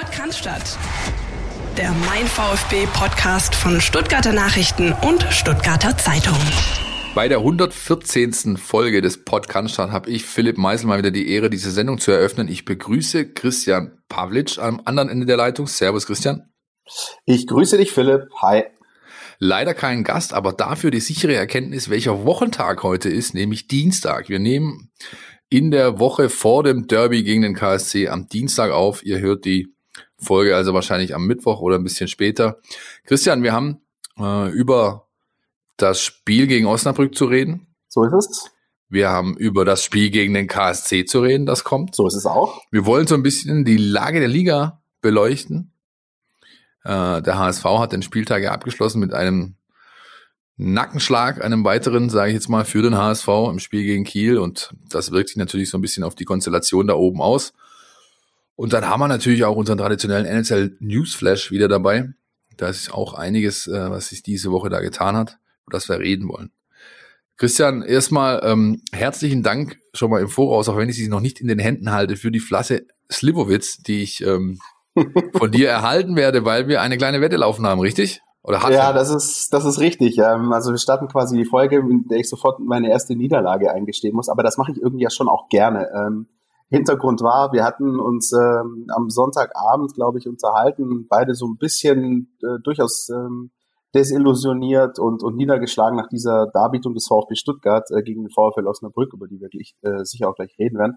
Podcast. Der Mein VfB Podcast von Stuttgarter Nachrichten und Stuttgarter Zeitung. Bei der 114. Folge des Podcast habe ich Philipp Meisel mal wieder die Ehre, diese Sendung zu eröffnen. Ich begrüße Christian Pavlic am anderen Ende der Leitung. Servus Christian. Ich grüße dich Philipp. Hi. Leider kein Gast, aber dafür die sichere Erkenntnis, welcher Wochentag heute ist, nämlich Dienstag. Wir nehmen in der Woche vor dem Derby gegen den KSC am Dienstag auf. Ihr hört die Folge also wahrscheinlich am Mittwoch oder ein bisschen später. Christian, wir haben äh, über das Spiel gegen Osnabrück zu reden. So ist es. Wir haben über das Spiel gegen den KSC zu reden, das kommt. So ist es auch. Wir wollen so ein bisschen die Lage der Liga beleuchten. Äh, der HSV hat den Spieltag ja abgeschlossen mit einem Nackenschlag, einem weiteren, sage ich jetzt mal, für den HSV im Spiel gegen Kiel. Und das wirkt sich natürlich so ein bisschen auf die Konstellation da oben aus. Und dann haben wir natürlich auch unseren traditionellen NSL Newsflash wieder dabei. Da ist auch einiges, äh, was sich diese Woche da getan hat, über das wir reden wollen. Christian, erstmal ähm, herzlichen Dank schon mal im Voraus, auch wenn ich sie noch nicht in den Händen halte, für die Flasche Slivovitz, die ich ähm, von dir erhalten werde, weil wir eine kleine Wette laufen haben, richtig? Oder hat ja, das ist, das ist richtig. Ähm, also wir starten quasi die Folge, in der ich sofort meine erste Niederlage eingestehen muss. Aber das mache ich irgendwie ja schon auch gerne. Hintergrund war, wir hatten uns ähm, am Sonntagabend, glaube ich, unterhalten, beide so ein bisschen äh, durchaus ähm, desillusioniert und, und niedergeschlagen nach dieser Darbietung des VfB Stuttgart äh, gegen den VfL Osnabrück, über die wir gleich, äh, sicher auch gleich reden werden.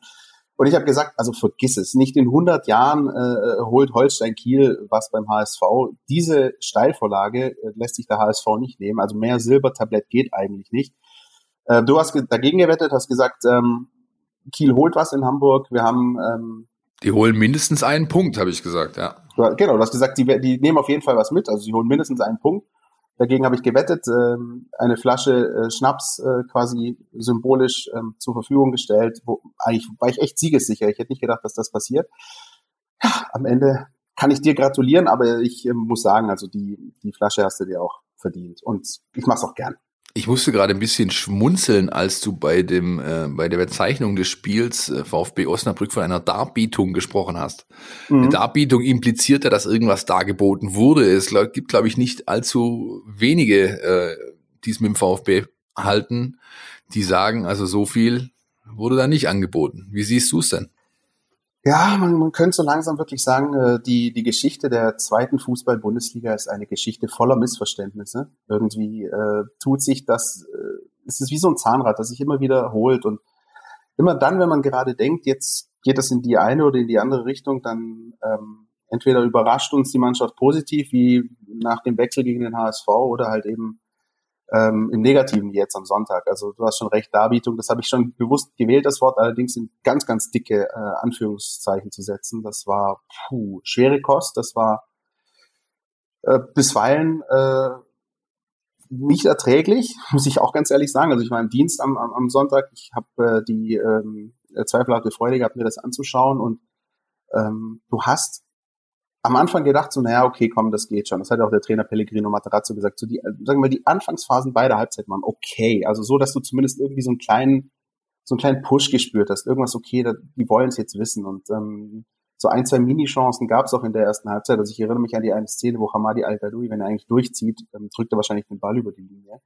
Und ich habe gesagt, also vergiss es. Nicht in 100 Jahren äh, holt Holstein Kiel was beim HSV. Diese Steilvorlage äh, lässt sich der HSV nicht nehmen. Also mehr Silbertablett geht eigentlich nicht. Äh, du hast dagegen gewettet, hast gesagt, ähm, Kiel holt was in Hamburg. Wir haben ähm, die holen mindestens einen Punkt, habe ich gesagt, ja. Genau, du hast gesagt, die, die nehmen auf jeden Fall was mit. Also sie holen mindestens einen Punkt. Dagegen habe ich gewettet, ähm, eine Flasche äh, Schnaps äh, quasi symbolisch ähm, zur Verfügung gestellt. Wo, eigentlich war ich echt siegessicher. Ich hätte nicht gedacht, dass das passiert. Ja, am Ende kann ich dir gratulieren, aber ich äh, muss sagen, also die, die Flasche hast du dir auch verdient. Und ich mache es auch gern. Ich musste gerade ein bisschen schmunzeln, als du bei dem äh, bei der Bezeichnung des Spiels äh, VfB Osnabrück von einer Darbietung gesprochen hast. Mhm. Eine Darbietung impliziert ja, dass irgendwas dargeboten wurde. Es gibt, glaube ich, nicht allzu wenige, äh, die es mit dem VfB halten, die sagen, also so viel wurde da nicht angeboten. Wie siehst du es denn? Ja, man, man könnte so langsam wirklich sagen, äh, die, die Geschichte der zweiten Fußball-Bundesliga ist eine Geschichte voller Missverständnisse. Irgendwie äh, tut sich das, äh, es ist wie so ein Zahnrad, das sich immer wiederholt und immer dann, wenn man gerade denkt, jetzt geht das in die eine oder in die andere Richtung, dann ähm, entweder überrascht uns die Mannschaft positiv, wie nach dem Wechsel gegen den HSV, oder halt eben ähm, im Negativen jetzt am Sonntag. Also du hast schon recht, Darbietung, das habe ich schon bewusst gewählt, das Wort, allerdings in ganz, ganz dicke äh, Anführungszeichen zu setzen. Das war puh, schwere Kost, das war äh, bisweilen äh, nicht erträglich, muss ich auch ganz ehrlich sagen. Also ich war im Dienst am, am, am Sonntag, ich habe äh, die ähm, zweifelhafte Freude gehabt, mir das anzuschauen und ähm, du hast am Anfang gedacht, so, naja, okay, komm, das geht schon. Das hat auch der Trainer Pellegrino Materazzo gesagt. So die, sagen wir, die Anfangsphasen beider Halbzeit waren okay. Also so, dass du zumindest irgendwie so einen kleinen, so einen kleinen Push gespürt hast. Irgendwas okay, da, die wollen es jetzt wissen. Und ähm, so ein, zwei Mini-Chancen gab es auch in der ersten Halbzeit. Also ich erinnere mich an die eine Szene, wo Hamadi Al-Gadoui, wenn er eigentlich durchzieht, ähm, drückt er wahrscheinlich den Ball über die Linie.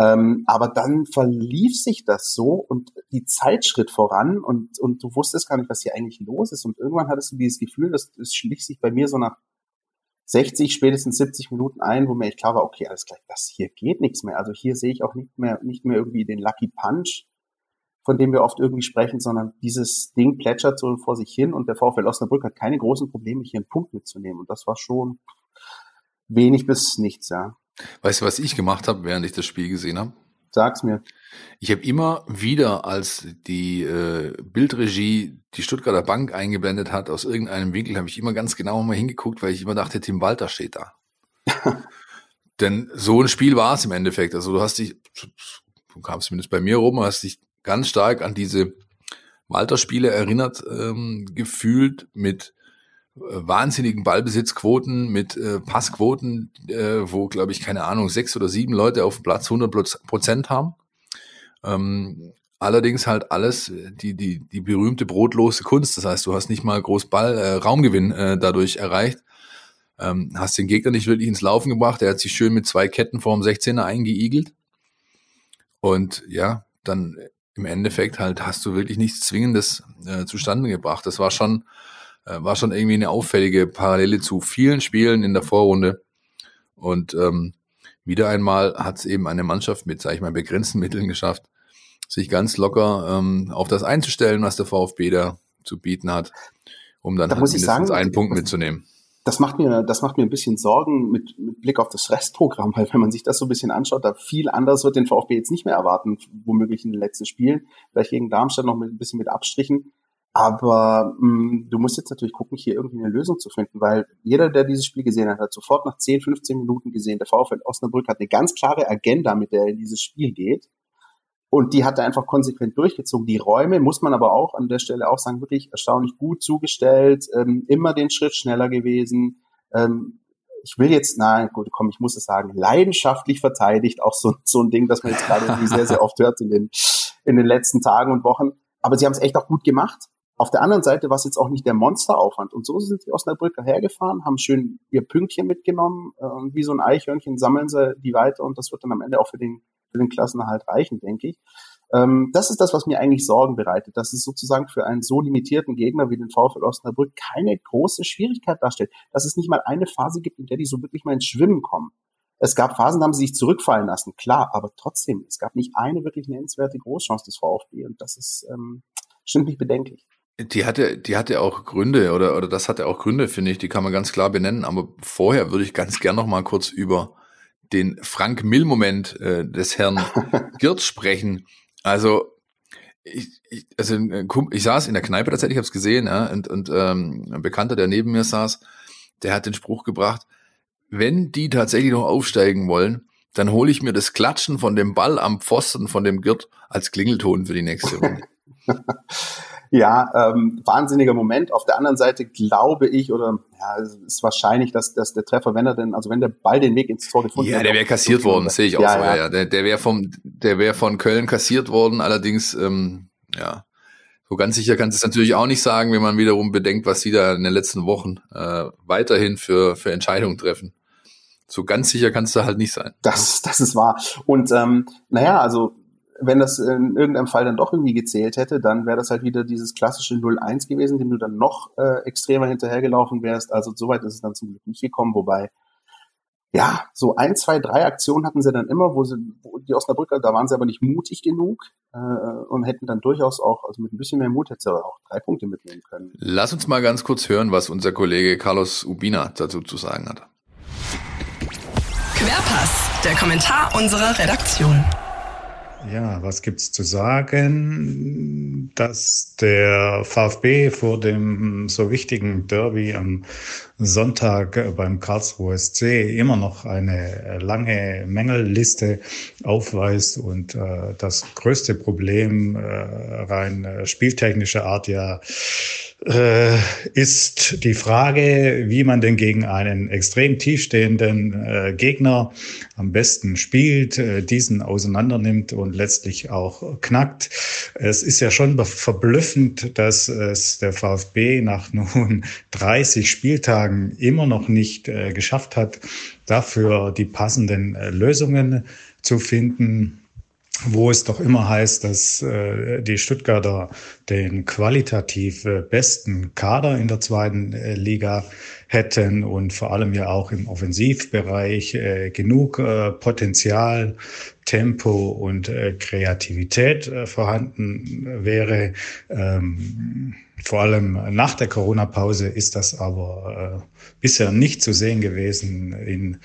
Ähm, aber dann verlief sich das so und die Zeit schritt voran und, und du wusstest gar nicht, was hier eigentlich los ist. Und irgendwann hattest du dieses Gefühl, dass es schlich sich bei mir so nach 60, spätestens 70 Minuten ein, wo mir echt klar war, okay, alles klar, das hier geht nichts mehr. Also hier sehe ich auch nicht mehr, nicht mehr irgendwie den Lucky Punch, von dem wir oft irgendwie sprechen, sondern dieses Ding plätschert so vor sich hin und der VfL Osnabrück hat keine großen Probleme, hier einen Punkt mitzunehmen. Und das war schon wenig bis nichts, ja. Weißt du, was ich gemacht habe, während ich das Spiel gesehen habe? Sag's mir. Ich habe immer wieder, als die äh, Bildregie die Stuttgarter Bank eingeblendet hat, aus irgendeinem Winkel, habe ich immer ganz genau mal hingeguckt, weil ich immer dachte, Tim Walter steht da. Denn so ein Spiel war es im Endeffekt. Also du hast dich, du kamst zumindest bei mir rum, hast dich ganz stark an diese Walter-Spiele erinnert ähm, gefühlt mit wahnsinnigen Ballbesitzquoten mit äh, Passquoten, äh, wo, glaube ich, keine Ahnung, sechs oder sieben Leute auf dem Platz 100 Prozent haben. Ähm, allerdings halt alles die, die, die berühmte brotlose Kunst. Das heißt, du hast nicht mal groß Ball, äh, Raumgewinn äh, dadurch erreicht. Ähm, hast den Gegner nicht wirklich ins Laufen gebracht. Er hat sich schön mit zwei Ketten vorm 16er eingeigelt. Und ja, dann im Endeffekt halt hast du wirklich nichts Zwingendes äh, zustande gebracht. Das war schon, war schon irgendwie eine auffällige Parallele zu vielen Spielen in der Vorrunde. Und ähm, wieder einmal hat es eben eine Mannschaft mit, sage ich mal, begrenzten Mitteln geschafft, sich ganz locker ähm, auf das einzustellen, was der VfB da zu bieten hat, um dann da halt mindestens sagen, einen Punkt mitzunehmen. Das macht mir, das macht mir ein bisschen Sorgen mit, mit Blick auf das Restprogramm, weil wenn man sich das so ein bisschen anschaut, da viel anderes wird den VfB jetzt nicht mehr erwarten, womöglich in den letzten Spielen, vielleicht gegen Darmstadt noch mit, ein bisschen mit Abstrichen. Aber mh, mm, du musst jetzt natürlich gucken, hier irgendwie eine Lösung zu finden, weil jeder, der dieses Spiel gesehen hat, hat sofort nach 10, 15 Minuten gesehen, der VfL Osnabrück hat eine ganz klare Agenda, mit der er in dieses Spiel geht. Und die hat er einfach konsequent durchgezogen. Die Räume, muss man aber auch an der Stelle auch sagen, wirklich erstaunlich gut zugestellt, ähm, immer den Schritt schneller gewesen. Ähm, ich will jetzt, na gut, komm, ich muss es sagen, leidenschaftlich verteidigt, auch so, so ein Ding, das man jetzt gerade irgendwie sehr, sehr oft hört in den, in den letzten Tagen und Wochen. Aber sie haben es echt auch gut gemacht. Auf der anderen Seite war es jetzt auch nicht der Monsteraufwand. Und so sind die Osnabrücker hergefahren, haben schön ihr Pünktchen mitgenommen äh, wie so ein Eichhörnchen sammeln sie die weiter und das wird dann am Ende auch für den, für den Klassenerhalt reichen, denke ich. Ähm, das ist das, was mir eigentlich Sorgen bereitet, dass es sozusagen für einen so limitierten Gegner wie den VfL Osnabrück keine große Schwierigkeit darstellt, dass es nicht mal eine Phase gibt, in der die so wirklich mal ins Schwimmen kommen. Es gab Phasen, da haben sie sich zurückfallen lassen, klar, aber trotzdem, es gab nicht eine wirklich nennenswerte Großchance des VfB und das ist ähm, stimmt mich bedenklich. Die hatte, die hatte auch Gründe oder, oder das hatte auch Gründe, finde ich, die kann man ganz klar benennen. Aber vorher würde ich ganz gern noch mal kurz über den Frank Mill-Moment äh, des Herrn Girt sprechen. Also ich, ich, also ich saß in der Kneipe tatsächlich, ich habe es gesehen, ja, und, und ähm, ein Bekannter, der neben mir saß, der hat den Spruch gebracht, wenn die tatsächlich noch aufsteigen wollen, dann hole ich mir das Klatschen von dem Ball am Pfosten von dem Girt als Klingelton für die nächste Runde. Ja, ähm, wahnsinniger Moment. Auf der anderen Seite glaube ich, oder ja, es ist wahrscheinlich, dass, dass der Treffer, wenn er denn, also wenn der Ball den Weg ins Tor gefunden hat. Ja, der wäre kassiert worden, sehe ich auch ja, so, ja. ja. Der, der wäre vom, der wäre von Köln kassiert worden, allerdings, ähm, ja. So ganz sicher kannst du es natürlich auch nicht sagen, wenn man wiederum bedenkt, was sie da in den letzten Wochen äh, weiterhin für, für Entscheidungen treffen. So ganz sicher kannst du halt nicht sein. Das, das ist wahr. Und ähm, naja, also wenn das in irgendeinem Fall dann doch irgendwie gezählt hätte, dann wäre das halt wieder dieses klassische 0-1 gewesen, dem du dann noch äh, extremer hinterhergelaufen wärst. Also soweit ist es dann zum Glück nicht gekommen, wobei ja, so ein, zwei, drei Aktionen hatten sie dann immer, wo sie, wo die Osnabrücker, da waren sie aber nicht mutig genug äh, und hätten dann durchaus auch, also mit ein bisschen mehr Mut hätte sie auch drei Punkte mitnehmen können. Lass uns mal ganz kurz hören, was unser Kollege Carlos Ubina dazu zu sagen hat. Querpass, der Kommentar unserer Redaktion. Ja, was gibt's zu sagen? Dass der VfB vor dem so wichtigen Derby am Sonntag beim Karlsruhe SC immer noch eine lange Mängelliste aufweist und äh, das größte Problem äh, rein äh, spieltechnischer Art ja äh, ist die Frage, wie man denn gegen einen extrem tiefstehenden äh, Gegner am besten spielt, äh, diesen auseinandernimmt und letztlich auch knackt. Es ist ja schon verblüffend, dass es der VfB nach nun 30 Spieltagen immer noch nicht äh, geschafft hat, dafür die passenden äh, Lösungen zu finden wo es doch immer heißt, dass äh, die Stuttgarter den qualitativ äh, besten Kader in der zweiten äh, Liga hätten und vor allem ja auch im Offensivbereich äh, genug äh, Potenzial, Tempo und äh, Kreativität äh, vorhanden wäre. Ähm, vor allem nach der Corona-Pause ist das aber äh, bisher nicht zu sehen gewesen in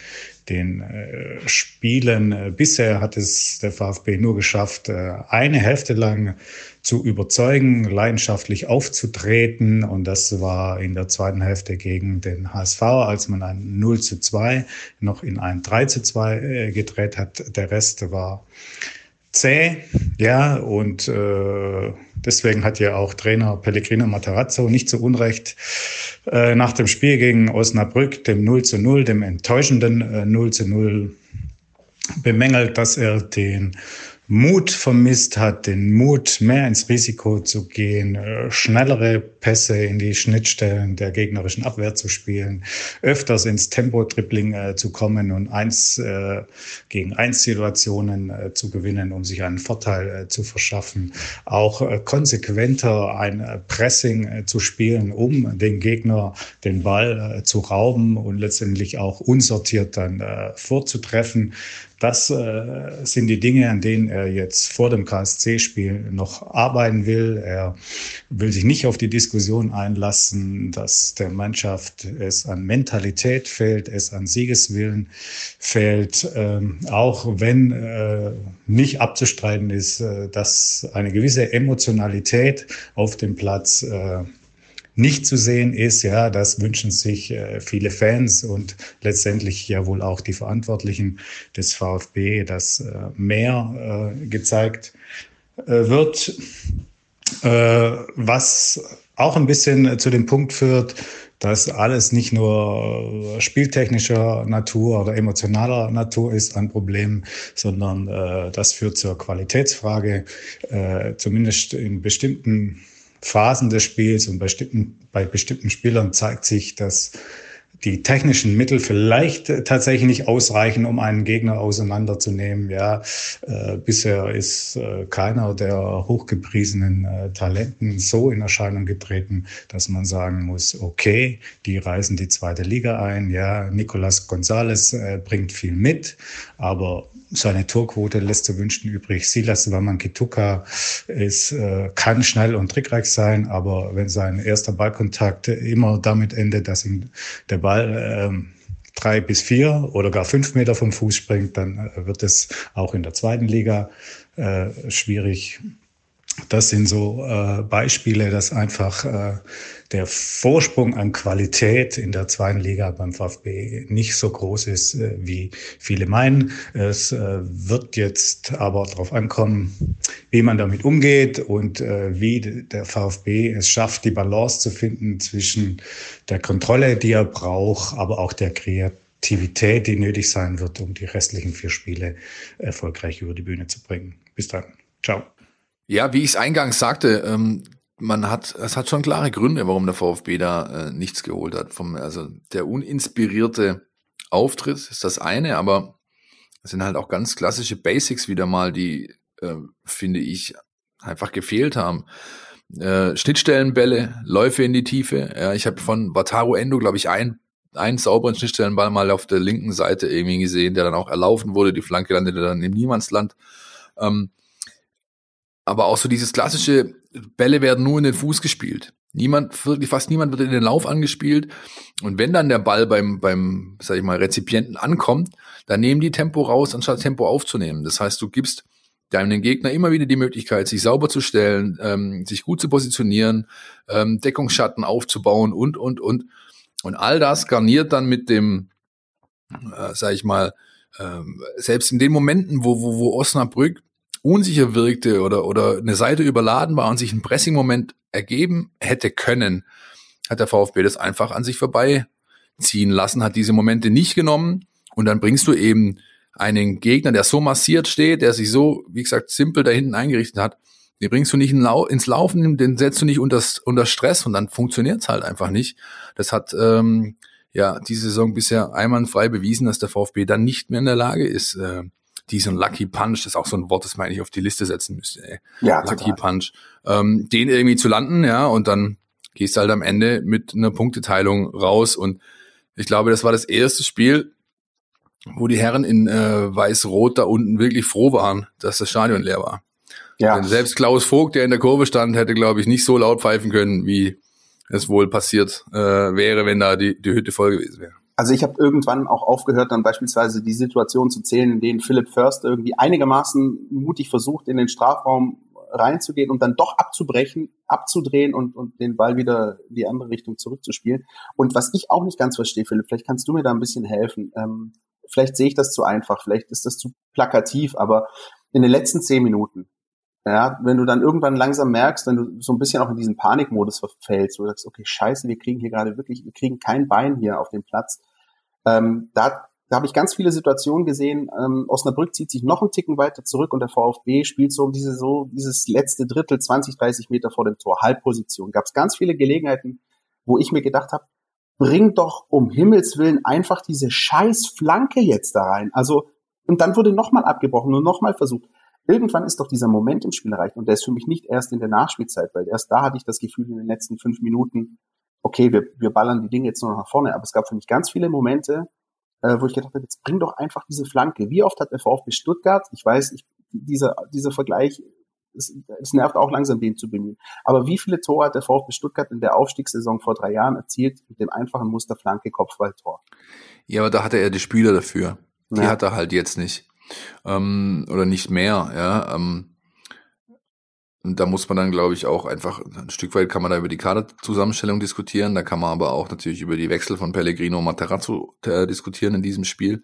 den äh, Spielen. Bisher hat es der VfB nur geschafft, äh, eine Hälfte lang zu überzeugen, leidenschaftlich aufzutreten. Und das war in der zweiten Hälfte gegen den HSV, als man ein 0 zu 2 noch in ein 3 zu 2 äh, gedreht hat. Der Rest war zäh, ja, und äh, deswegen hat ja auch Trainer Pellegrino Matarazzo nicht zu Unrecht äh, nach dem Spiel gegen Osnabrück, dem 0 zu 0, dem enttäuschenden äh, 0 zu 0, bemängelt, dass er den Mut vermisst hat, den Mut, mehr ins Risiko zu gehen, äh, schnellere Pässe in die Schnittstellen der gegnerischen Abwehr zu spielen, öfters ins Tempo-Tripling äh, zu kommen und eins äh, gegen eins Situationen äh, zu gewinnen, um sich einen Vorteil äh, zu verschaffen, auch äh, konsequenter ein Pressing zu spielen, um den Gegner den Ball zu rauben und letztendlich auch unsortiert dann vorzutreffen. Das äh, sind die Dinge, an denen er jetzt vor dem KSC-Spiel noch arbeiten will. Er will sich nicht auf die Diskussion einlassen, dass der Mannschaft es an Mentalität fehlt, es an Siegeswillen fehlt, ähm, auch wenn äh, nicht abzustreiten ist, äh, dass eine gewisse Emotionalität auf dem Platz äh, nicht zu sehen ist. Ja, das wünschen sich äh, viele Fans und letztendlich ja wohl auch die Verantwortlichen des VfB, dass äh, mehr äh, gezeigt äh, wird, äh, was auch ein bisschen zu dem Punkt führt, dass alles nicht nur spieltechnischer Natur oder emotionaler Natur ist an Problemen, sondern äh, das führt zur Qualitätsfrage, äh, zumindest in bestimmten Phasen des Spiels und bei bestimmten, bei bestimmten Spielern zeigt sich, dass die technischen Mittel vielleicht tatsächlich nicht ausreichen, um einen Gegner auseinanderzunehmen. Ja, äh, bisher ist äh, keiner der hochgepriesenen äh, Talenten so in Erscheinung getreten, dass man sagen muss, okay, die reisen die zweite Liga ein. Ja, Nicolas Gonzalez äh, bringt viel mit, aber seine Torquote lässt zu wünschen übrig. Silas Wamankituka ist, äh, kann schnell und trickreich sein, aber wenn sein erster Ballkontakt immer damit endet, dass ihm der Ball äh, drei bis vier oder gar fünf Meter vom Fuß springt, dann äh, wird es auch in der zweiten Liga äh, schwierig. Das sind so äh, Beispiele, dass einfach äh, der Vorsprung an Qualität in der zweiten Liga beim VfB nicht so groß ist, äh, wie viele meinen. Es äh, wird jetzt aber darauf ankommen, wie man damit umgeht und äh, wie der VfB es schafft, die Balance zu finden zwischen der Kontrolle, die er braucht, aber auch der Kreativität, die nötig sein wird, um die restlichen vier Spiele erfolgreich über die Bühne zu bringen. Bis dann. Ciao. Ja, wie ich es eingangs sagte, ähm, man hat, es hat schon klare Gründe, warum der VfB da äh, nichts geholt hat. Vom, also der uninspirierte Auftritt ist das eine, aber es sind halt auch ganz klassische Basics wieder mal, die, äh, finde ich, einfach gefehlt haben. Äh, Schnittstellenbälle, Läufe in die Tiefe. Ja, ich habe von Wataru Endo, glaube ich, ein, einen sauberen Schnittstellenball mal auf der linken Seite irgendwie gesehen, der dann auch erlaufen wurde. Die Flanke landete dann im Niemandsland. Ähm, aber auch so dieses klassische, Bälle werden nur in den Fuß gespielt. Niemand, wirklich fast niemand wird in den Lauf angespielt. Und wenn dann der Ball beim, beim, sag ich mal, Rezipienten ankommt, dann nehmen die Tempo raus, anstatt Tempo aufzunehmen. Das heißt, du gibst deinem Gegner immer wieder die Möglichkeit, sich sauber zu stellen, ähm, sich gut zu positionieren, ähm, Deckungsschatten aufzubauen und, und, und. Und all das garniert dann mit dem, äh, sag ich mal, ähm, selbst in den Momenten, wo, wo, wo Osnabrück unsicher wirkte oder, oder eine Seite überladen war und sich ein Pressing-Moment ergeben hätte können, hat der VfB das einfach an sich vorbeiziehen lassen, hat diese Momente nicht genommen und dann bringst du eben einen Gegner, der so massiert steht, der sich so, wie gesagt, simpel da hinten eingerichtet hat, den bringst du nicht ins Laufen, den setzt du nicht unter, unter Stress und dann funktioniert's halt einfach nicht. Das hat ähm, ja diese Saison bisher einwandfrei bewiesen, dass der VfB dann nicht mehr in der Lage ist, äh, diesen Lucky Punch, das ist auch so ein Wort, das man eigentlich auf die Liste setzen müsste. Ey. Ja, Lucky total. Punch. Ähm, den irgendwie zu landen, ja, und dann gehst du halt am Ende mit einer Punkteteilung raus. Und ich glaube, das war das erste Spiel, wo die Herren in äh, Weiß-Rot da unten wirklich froh waren, dass das Stadion leer war. Ja. Denn selbst Klaus Vogt, der in der Kurve stand, hätte, glaube ich, nicht so laut pfeifen können, wie es wohl passiert äh, wäre, wenn da die, die Hütte voll gewesen wäre also ich habe irgendwann auch aufgehört, dann beispielsweise die Situation zu zählen, in denen Philipp First irgendwie einigermaßen mutig versucht, in den Strafraum reinzugehen und dann doch abzubrechen, abzudrehen und, und den Ball wieder in die andere Richtung zurückzuspielen. Und was ich auch nicht ganz verstehe, Philipp, vielleicht kannst du mir da ein bisschen helfen. Ähm, vielleicht sehe ich das zu einfach, vielleicht ist das zu plakativ, aber in den letzten zehn Minuten, ja, wenn du dann irgendwann langsam merkst, wenn du so ein bisschen auch in diesen Panikmodus verfällst, wo du sagst, okay, scheiße, wir kriegen hier gerade wirklich, wir kriegen kein Bein hier auf dem Platz, ähm, da, da habe ich ganz viele Situationen gesehen. Ähm, Osnabrück zieht sich noch einen Ticken weiter zurück und der VfB spielt so um diese so dieses letzte Drittel, 20, 30 Meter vor dem Tor, Halbposition. Gab es ganz viele Gelegenheiten, wo ich mir gedacht habe, bring doch um Himmels willen einfach diese scheiß Flanke jetzt da rein. Also und dann wurde nochmal abgebrochen und nochmal versucht. Irgendwann ist doch dieser Moment im Spiel erreicht und der ist für mich nicht erst in der Nachspielzeit, weil erst da hatte ich das Gefühl in den letzten fünf Minuten, okay, wir, wir ballern die Dinge jetzt nur noch nach vorne. Aber es gab für mich ganz viele Momente, äh, wo ich gedacht habe, jetzt bring doch einfach diese Flanke. Wie oft hat der VfB Stuttgart, ich weiß, ich, dieser, dieser Vergleich, es, es nervt auch langsam, den zu bemühen. Aber wie viele Tore hat der VfB Stuttgart in der Aufstiegssaison vor drei Jahren erzielt mit dem einfachen Muster Flanke, Kopfballtor? Ja, aber da hatte er die Spieler dafür. Die ja. hat er halt jetzt nicht. Ähm, oder nicht mehr, ja. Ähm, und da muss man dann, glaube ich, auch einfach, ein Stück weit kann man da über die Kaderzusammenstellung diskutieren, da kann man aber auch natürlich über die Wechsel von Pellegrino und Materazzo äh, diskutieren in diesem Spiel.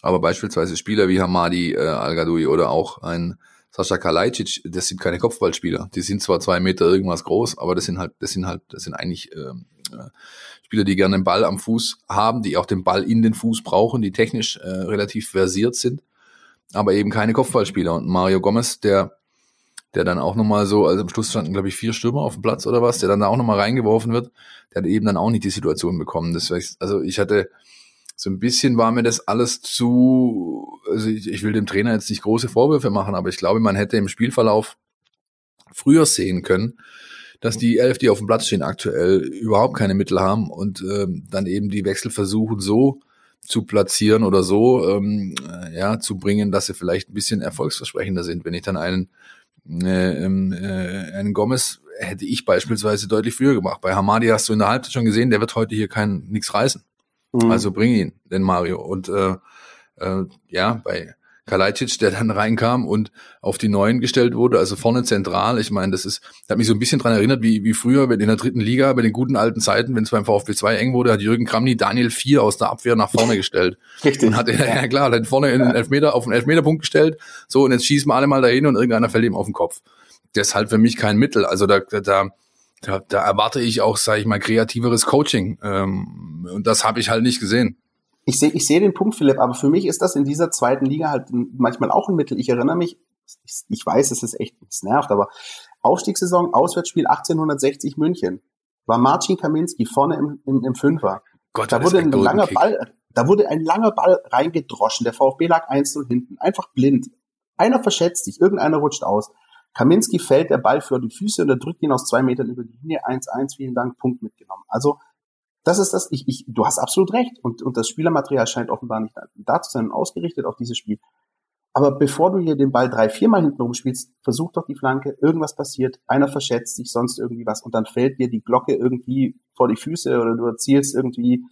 Aber beispielsweise Spieler wie Hamadi äh, Al-Gadoui oder auch ein Sascha Kalajdzic, das sind keine Kopfballspieler. Die sind zwar zwei Meter irgendwas groß, aber das sind halt, das sind halt, das sind eigentlich ähm, äh, Spieler, die gerne den Ball am Fuß haben, die auch den Ball in den Fuß brauchen, die technisch äh, relativ versiert sind, aber eben keine Kopfballspieler. Und Mario Gomez, der der dann auch nochmal so, also am Schluss standen, glaube ich, vier Stürmer auf dem Platz oder was, der dann da auch nochmal reingeworfen wird, der hat eben dann auch nicht die Situation bekommen. Das also ich hatte so ein bisschen war mir das alles zu, also ich, ich will dem Trainer jetzt nicht große Vorwürfe machen, aber ich glaube, man hätte im Spielverlauf früher sehen können, dass die elf, die auf dem Platz stehen, aktuell überhaupt keine Mittel haben und ähm, dann eben die Wechsel versuchen so zu platzieren oder so ähm, ja zu bringen, dass sie vielleicht ein bisschen erfolgsversprechender sind. Wenn ich dann einen äh, ähm, äh, einen Gomez hätte ich beispielsweise deutlich früher gemacht. Bei Hamadi hast du in der Halbzeit schon gesehen, der wird heute hier kein nichts reißen. Mhm. Also bring ihn, den Mario. Und äh, äh, ja, bei Kalajdzic, der dann reinkam und auf die Neuen gestellt wurde, also vorne zentral. Ich meine, das ist, das hat mich so ein bisschen dran erinnert, wie, wie früher in der dritten Liga, bei den guten alten Zeiten, wenn es beim VfB 2 eng wurde, hat Jürgen Kramny Daniel 4 aus der Abwehr nach vorne gestellt. Richtig. Und hat, ja, ja klar, hat vorne in den Elfmeter, auf den Elfmeterpunkt gestellt, so, und jetzt schießen wir alle mal dahin und irgendeiner fällt ihm auf den Kopf. Das ist halt für mich kein Mittel. Also da, da, da, da erwarte ich auch, sage ich mal, kreativeres Coaching. Ähm, und das habe ich halt nicht gesehen ich sehe ich sehe den Punkt, Philipp, aber für mich ist das in dieser zweiten Liga halt manchmal auch ein Mittel. Ich erinnere mich, ich, ich weiß, es ist echt, es nervt, aber Aufstiegssaison, Auswärtsspiel 1860 München, war Marcin Kaminski vorne im, im, im Fünfer. Gott, da wurde ein langer Kick. Ball, da wurde ein langer Ball reingedroschen. Der VfB lag 1-0 hinten, einfach blind. Einer verschätzt sich, irgendeiner rutscht aus. Kaminski fällt der Ball für die Füße und er drückt ihn aus zwei Metern über die Linie 1-1. Vielen Dank, Punkt mitgenommen. Also das ist das, ich, ich, du hast absolut recht. Und, und das Spielermaterial scheint offenbar nicht da zu sein, ausgerichtet auf dieses Spiel. Aber bevor du hier den Ball drei, viermal hinten rumspielst, versuch doch die Flanke, irgendwas passiert, einer verschätzt sich, sonst irgendwie was und dann fällt dir die Glocke irgendwie vor die Füße oder du erzielst irgendwie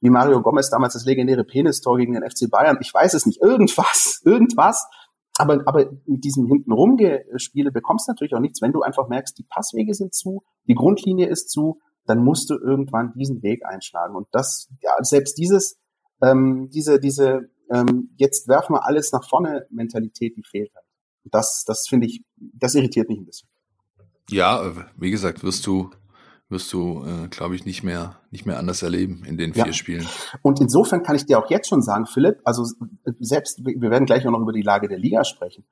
wie Mario Gomez damals das legendäre Penistor gegen den FC Bayern. Ich weiß es nicht. Irgendwas, irgendwas. Aber, aber mit diesem hinten rumgespiele bekommst du natürlich auch nichts, wenn du einfach merkst, die Passwege sind zu, die Grundlinie ist zu, dann musst du irgendwann diesen Weg einschlagen. Und das, ja, selbst dieses, ähm, diese, diese, ähm, jetzt werfen wir alles nach vorne Mentalität, die fehlt halt. Das, das finde ich, das irritiert mich ein bisschen. Ja, wie gesagt, wirst du, wirst du, äh, glaube ich, nicht mehr, nicht mehr anders erleben in den vier ja. Spielen. Und insofern kann ich dir auch jetzt schon sagen, Philipp, also selbst, wir werden gleich auch noch über die Lage der Liga sprechen.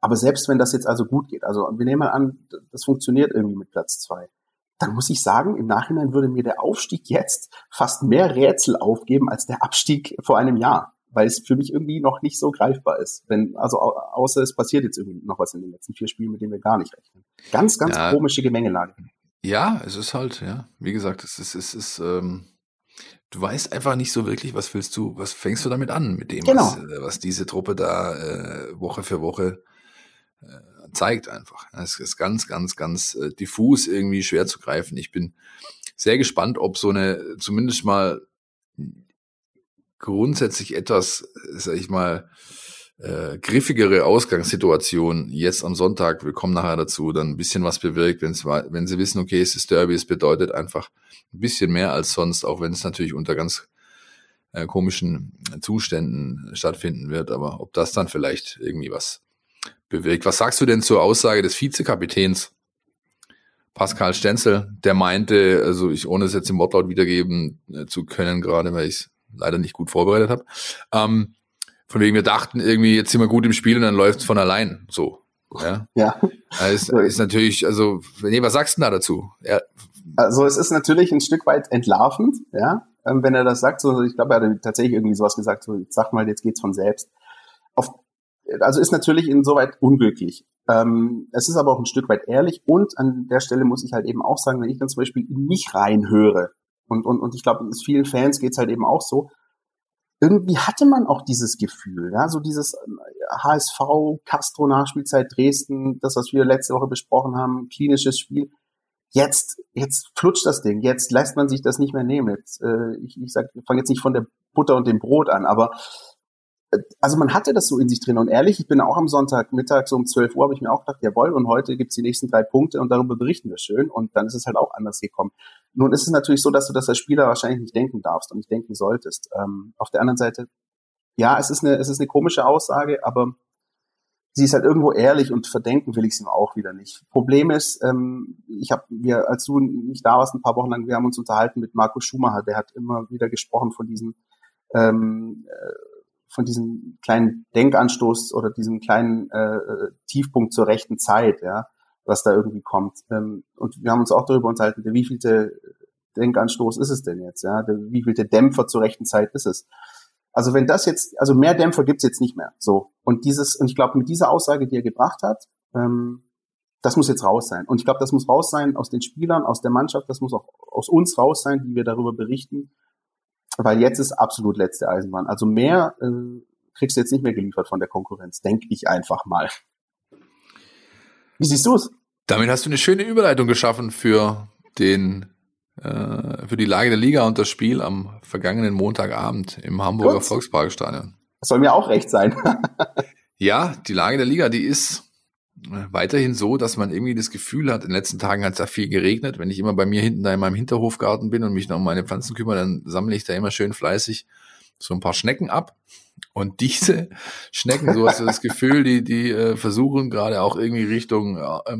Aber selbst wenn das jetzt also gut geht, also wir nehmen mal an, das funktioniert irgendwie mit Platz zwei dann muss ich sagen, im Nachhinein würde mir der Aufstieg jetzt fast mehr Rätsel aufgeben als der Abstieg vor einem Jahr, weil es für mich irgendwie noch nicht so greifbar ist. Wenn, also außer es passiert jetzt irgendwie noch was in den letzten vier Spielen, mit denen wir gar nicht rechnen. Ganz, ganz ja, komische Gemengelage. Ja, es ist halt, ja, wie gesagt, es ist, es ist, ähm, du weißt einfach nicht so wirklich, was willst du, was fängst du damit an, mit dem, genau. was, äh, was diese Truppe da äh, Woche für Woche äh, zeigt einfach. Es ist ganz, ganz, ganz äh, diffus irgendwie schwer zu greifen. Ich bin sehr gespannt, ob so eine zumindest mal grundsätzlich etwas, sag ich mal, äh, griffigere Ausgangssituation jetzt am Sonntag, wir kommen nachher dazu, dann ein bisschen was bewirkt, wenn's, wenn sie wissen, okay, es ist Derby, es bedeutet einfach ein bisschen mehr als sonst, auch wenn es natürlich unter ganz äh, komischen Zuständen stattfinden wird, aber ob das dann vielleicht irgendwie was bewirkt. Was sagst du denn zur Aussage des Vizekapitäns Pascal Stenzel, der meinte, also ich ohne es jetzt im Wortlaut wiedergeben äh, zu können, gerade weil ich leider nicht gut vorbereitet habe. Ähm, von wegen, wir dachten irgendwie, jetzt sind wir gut im Spiel und dann läuft es von allein. So. Ja. ja. ist, ist natürlich, also, nee, was sagst du da dazu? Ja. Also es ist natürlich ein Stück weit entlarvend, ja, ähm, wenn er das sagt. So, ich glaube, er hat tatsächlich irgendwie sowas gesagt, so, sag mal, jetzt geht's von selbst. Also ist natürlich insoweit unglücklich. Ähm, es ist aber auch ein Stück weit ehrlich und an der Stelle muss ich halt eben auch sagen, wenn ich dann zum Beispiel in mich reinhöre und, und, und ich glaube, vielen Fans geht's halt eben auch so, irgendwie hatte man auch dieses Gefühl, ja, so dieses HSV, ähm, Castro Nachspielzeit Dresden, das, was wir letzte Woche besprochen haben, klinisches Spiel. Jetzt, jetzt flutscht das Ding, jetzt lässt man sich das nicht mehr nehmen. Jetzt, äh, ich, ich sag, ich fange jetzt nicht von der Butter und dem Brot an, aber also man hatte das so in sich drin. Und ehrlich, ich bin auch am Sonntagmittag so um 12 Uhr, habe ich mir auch gedacht, jawohl, und heute gibt's die nächsten drei Punkte und darüber berichten wir schön. Und dann ist es halt auch anders gekommen. Nun ist es natürlich so, dass du das als Spieler wahrscheinlich nicht denken darfst und nicht denken solltest. Ähm, auf der anderen Seite, ja, es ist eine, es ist eine komische Aussage, aber sie ist halt irgendwo ehrlich und verdenken will ich sie ihm auch wieder nicht. Problem ist, ähm, ich habe, wir, als du nicht da warst, ein paar Wochen lang, wir haben uns unterhalten mit Marco Schumacher, der hat immer wieder gesprochen von diesen ähm, äh, von diesem kleinen Denkanstoß oder diesem kleinen äh, äh, Tiefpunkt zur rechten Zeit, ja, was da irgendwie kommt. Ähm, und wir haben uns auch darüber unterhalten, der wievielte Denkanstoß ist es denn jetzt, ja, der wievielte Dämpfer zur rechten Zeit ist es. Also wenn das jetzt, also mehr Dämpfer gibt's jetzt nicht mehr. So. Und dieses, und ich glaube, mit dieser Aussage, die er gebracht hat, ähm, das muss jetzt raus sein. Und ich glaube, das muss raus sein aus den Spielern, aus der Mannschaft, das muss auch aus uns raus sein, die wir darüber berichten weil jetzt ist absolut letzte Eisenbahn. Also mehr äh, kriegst du jetzt nicht mehr geliefert von der Konkurrenz, denke ich einfach mal. Wie siehst du es? Damit hast du eine schöne Überleitung geschaffen für den äh, für die Lage der Liga und das Spiel am vergangenen Montagabend im Hamburger. Volksparkstadion. Das soll mir auch recht sein. ja, die Lage der Liga, die ist weiterhin so, dass man irgendwie das Gefühl hat, in den letzten Tagen hat es ja viel geregnet. Wenn ich immer bei mir hinten da in meinem Hinterhofgarten bin und mich noch um meine Pflanzen kümmere, dann sammle ich da immer schön fleißig so ein paar Schnecken ab. Und diese Schnecken, so hast du das Gefühl, die, die äh, versuchen gerade auch irgendwie Richtung äh,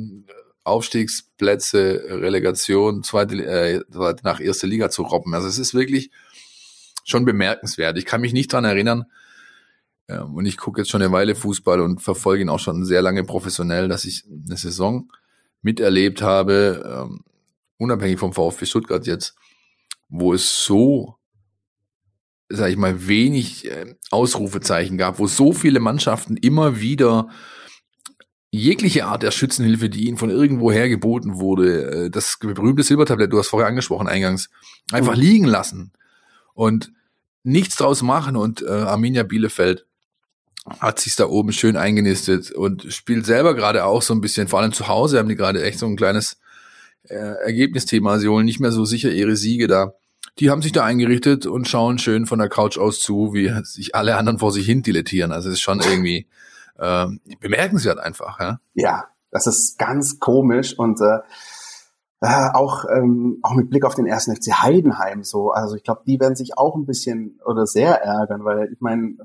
Aufstiegsplätze, Relegation, zweite, äh, nach erste Liga zu robben. Also es ist wirklich schon bemerkenswert. Ich kann mich nicht dran erinnern, ähm, und ich gucke jetzt schon eine Weile Fußball und verfolge ihn auch schon sehr lange professionell, dass ich eine Saison miterlebt habe, ähm, unabhängig vom VfB Stuttgart jetzt, wo es so, sag ich mal, wenig äh, Ausrufezeichen gab, wo so viele Mannschaften immer wieder jegliche Art der Schützenhilfe, die ihnen von irgendwoher geboten wurde, äh, das berühmte Silbertablett, du hast vorher angesprochen eingangs, einfach mhm. liegen lassen und nichts draus machen und äh, Arminia Bielefeld hat sich da oben schön eingenistet und spielt selber gerade auch so ein bisschen, vor allem zu Hause haben die gerade echt so ein kleines äh, Ergebnisthema. Sie holen nicht mehr so sicher ihre Siege da. Die haben sich da eingerichtet und schauen schön von der Couch aus zu, wie sich alle anderen vor sich hin dilettieren. Also es ist schon irgendwie äh, bemerkenswert einfach. Ja? ja, das ist ganz komisch und äh, äh, auch, ähm, auch mit Blick auf den ersten FC Heidenheim so. Also ich glaube, die werden sich auch ein bisschen oder sehr ärgern, weil ich meine,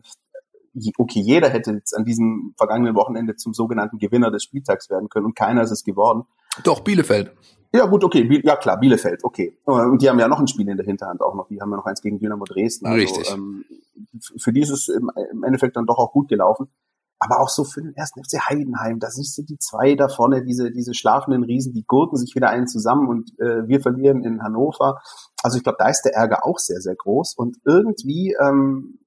okay, jeder hätte jetzt an diesem vergangenen Wochenende zum sogenannten Gewinner des Spieltags werden können und keiner ist es geworden. Doch, Bielefeld. Ja, gut, okay, ja klar, Bielefeld, okay. Und die haben ja noch ein Spiel in der Hinterhand auch noch. Die haben ja noch eins gegen Dynamo Dresden. Also, Richtig. Ähm, für die ist es im, im Endeffekt dann doch auch gut gelaufen. Aber auch so für den ersten FC Heidenheim, da siehst du die zwei da vorne, diese, diese schlafenden Riesen, die gurken sich wieder einen zusammen und äh, wir verlieren in Hannover. Also ich glaube, da ist der Ärger auch sehr, sehr groß. Und irgendwie ähm,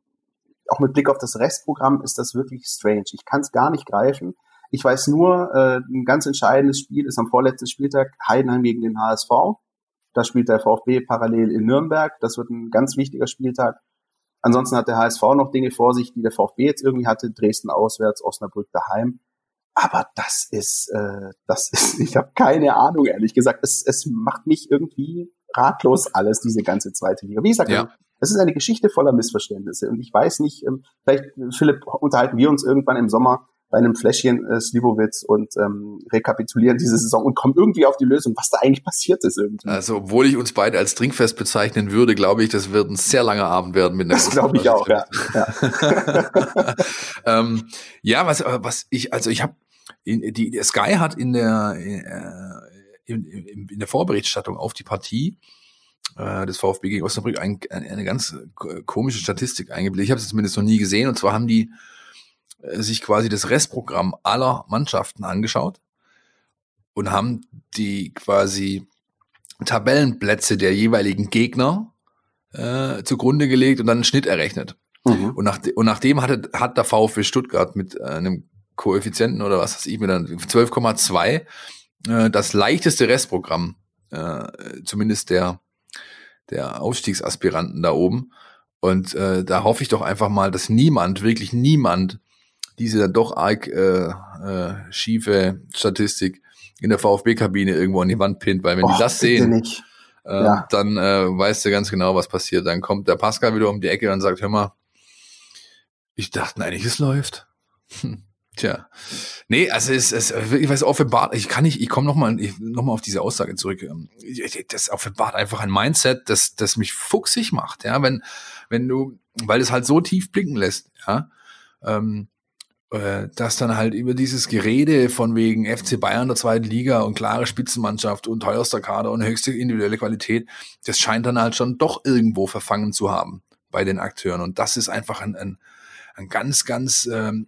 auch mit Blick auf das Restprogramm ist das wirklich strange. Ich kann es gar nicht greifen. Ich weiß nur, äh, ein ganz entscheidendes Spiel ist am vorletzten Spieltag Heidenheim gegen den HSV. Da spielt der VfB parallel in Nürnberg. Das wird ein ganz wichtiger Spieltag. Ansonsten hat der HSV noch Dinge vor sich, die der VfB jetzt irgendwie hatte. Dresden auswärts, Osnabrück daheim. Aber das ist, äh, das ist, ich habe keine Ahnung, ehrlich gesagt. Es, es macht mich irgendwie ratlos alles, diese ganze zweite Liga. Wie gesagt, ja. Es ist eine Geschichte voller Missverständnisse. Und ich weiß nicht, ähm, vielleicht, Philipp, unterhalten wir uns irgendwann im Sommer bei einem Fläschchen äh, Slivovitz und ähm, rekapitulieren diese Saison und kommen irgendwie auf die Lösung, was da eigentlich passiert ist irgendwie. Also, obwohl ich uns beide als Trinkfest bezeichnen würde, glaube ich, das wird ein sehr langer Abend werden mit Das glaube ich auch, ja. Ja. ähm, ja, was, was ich, also ich habe, die Sky hat in der äh, in, in, in der Vorberichterstattung auf die Partie äh, des VfB gegen Osnabrück ein, eine ganz komische Statistik eingeblendet. Ich habe es zumindest noch nie gesehen. Und zwar haben die äh, sich quasi das Restprogramm aller Mannschaften angeschaut und haben die quasi Tabellenplätze der jeweiligen Gegner äh, zugrunde gelegt und dann einen Schnitt errechnet. Mhm. Und, nach, und nachdem hatte, hat der VfB Stuttgart mit äh, einem Koeffizienten oder was weiß ich mir dann 12,2 äh, das leichteste Restprogramm, äh, zumindest der der Aufstiegsaspiranten da oben. Und äh, da hoffe ich doch einfach mal, dass niemand, wirklich niemand, diese doch arg äh, äh, schiefe Statistik in der VfB-Kabine irgendwo an die Wand pinnt, weil wenn Och, die das sehen, äh, ja. dann äh, weißt du ganz genau, was passiert. Dann kommt der Pascal wieder um die Ecke und sagt, hör mal, ich dachte eigentlich, es läuft. Hm. Tja. Nee, also es ist, ich weiß, offenbart, ich kann nicht, ich komme nochmal noch mal auf diese Aussage zurück. Ähm, das offenbart einfach ein Mindset, das, das mich fuchsig macht, ja, wenn, wenn du, weil es halt so tief blicken lässt, ja, ähm, äh, dass dann halt über dieses Gerede von wegen FC Bayern der zweiten Liga und klare Spitzenmannschaft und teuerster Kader und höchste individuelle Qualität, das scheint dann halt schon doch irgendwo verfangen zu haben bei den Akteuren. Und das ist einfach ein, ein, ein ganz, ganz ähm,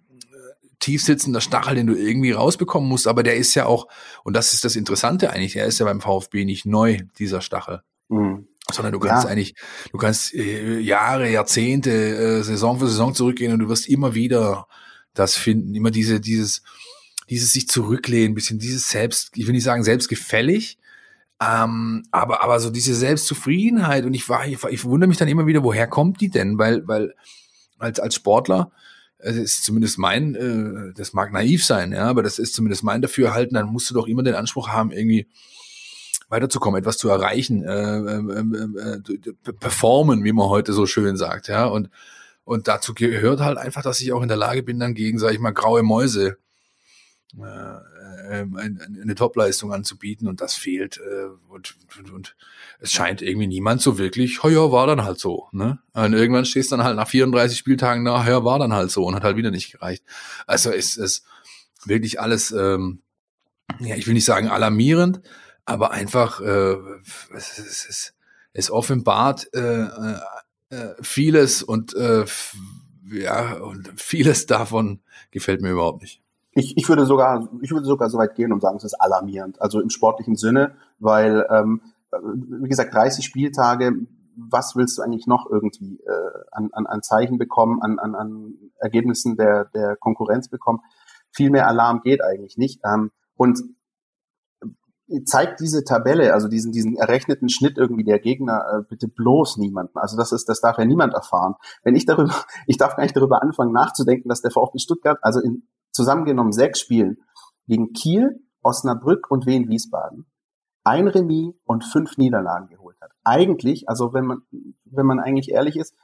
tiefsitzender Stachel, den du irgendwie rausbekommen musst. Aber der ist ja auch, und das ist das Interessante eigentlich, er ist ja beim VfB nicht neu, dieser Stachel. Mhm. Sondern du kannst ja. eigentlich, du kannst äh, Jahre, Jahrzehnte, äh, Saison für Saison zurückgehen und du wirst immer wieder das finden, immer diese, dieses, dieses sich zurücklehnen, bisschen dieses selbst, ich will nicht sagen selbstgefällig, ähm, aber, aber so diese Selbstzufriedenheit und ich war, ich, ich wundere mich dann immer wieder, woher kommt die denn? Weil, weil als, als Sportler, das ist zumindest mein, äh, das mag naiv sein, ja, aber das ist zumindest mein Dafürhalten, dann musst du doch immer den Anspruch haben, irgendwie weiterzukommen, etwas zu erreichen, äh, äh, äh, performen, wie man heute so schön sagt, ja, und und dazu gehört halt einfach, dass ich auch in der Lage bin, dann gegen, sage ich mal, graue Mäuse äh, äh, eine Topleistung anzubieten und das fehlt äh, und, und, und es scheint irgendwie niemand so wirklich, ja, war dann halt so. Ne? Und irgendwann stehst du dann halt nach 34 Spieltagen nach, ja, war dann halt so und hat halt wieder nicht gereicht. Also es ist wirklich alles, ähm, ja, ich will nicht sagen alarmierend, aber einfach, äh, es, es, es, es offenbart äh, äh, vieles und äh, ja, und vieles davon gefällt mir überhaupt nicht. Ich, ich würde sogar, ich würde sogar so weit gehen und sagen, es ist alarmierend. Also im sportlichen Sinne, weil, ähm, wie gesagt, 30 Spieltage, was willst du eigentlich noch irgendwie äh, an, an, an Zeichen bekommen, an, an, an Ergebnissen der, der Konkurrenz bekommen? Viel mehr Alarm geht eigentlich nicht. Ähm, und zeigt diese Tabelle, also diesen, diesen errechneten Schnitt irgendwie der Gegner, äh, bitte bloß niemanden. Also das ist, das darf ja niemand erfahren. Wenn ich darüber, ich darf gar nicht darüber anfangen nachzudenken, dass der VfB Stuttgart, also in zusammengenommen sechs Spielen gegen Kiel, Osnabrück und Wien Wiesbaden, ein Remis und fünf Niederlagen geholt hat. Eigentlich, also wenn man, wenn man eigentlich ehrlich ist,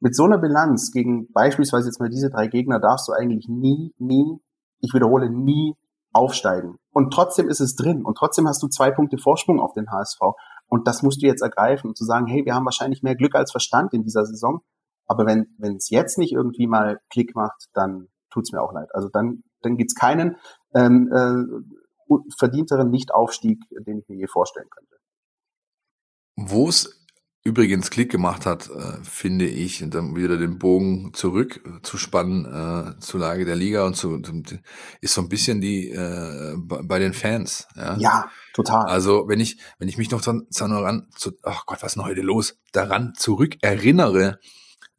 mit so einer Bilanz gegen beispielsweise jetzt mal diese drei Gegner darfst du eigentlich nie, nie, ich wiederhole, nie aufsteigen. Und trotzdem ist es drin. Und trotzdem hast du zwei Punkte Vorsprung auf den HSV. Und das musst du jetzt ergreifen und zu sagen, hey, wir haben wahrscheinlich mehr Glück als Verstand in dieser Saison. Aber wenn wenn es jetzt nicht irgendwie mal Klick macht, dann tut's mir auch leid. Also dann, dann gibt's keinen ähm, äh, verdienteren Nichtaufstieg, den ich mir je vorstellen könnte. Wo es übrigens Klick gemacht hat, äh, finde ich, und dann wieder den Bogen zurück äh, zu spannen äh, zur Lage der Liga und zu, ist so ein bisschen die äh, bei den Fans. Ja? ja, total. Also wenn ich wenn ich mich noch daran ach Gott, was ist denn heute los? Daran zurück erinnere,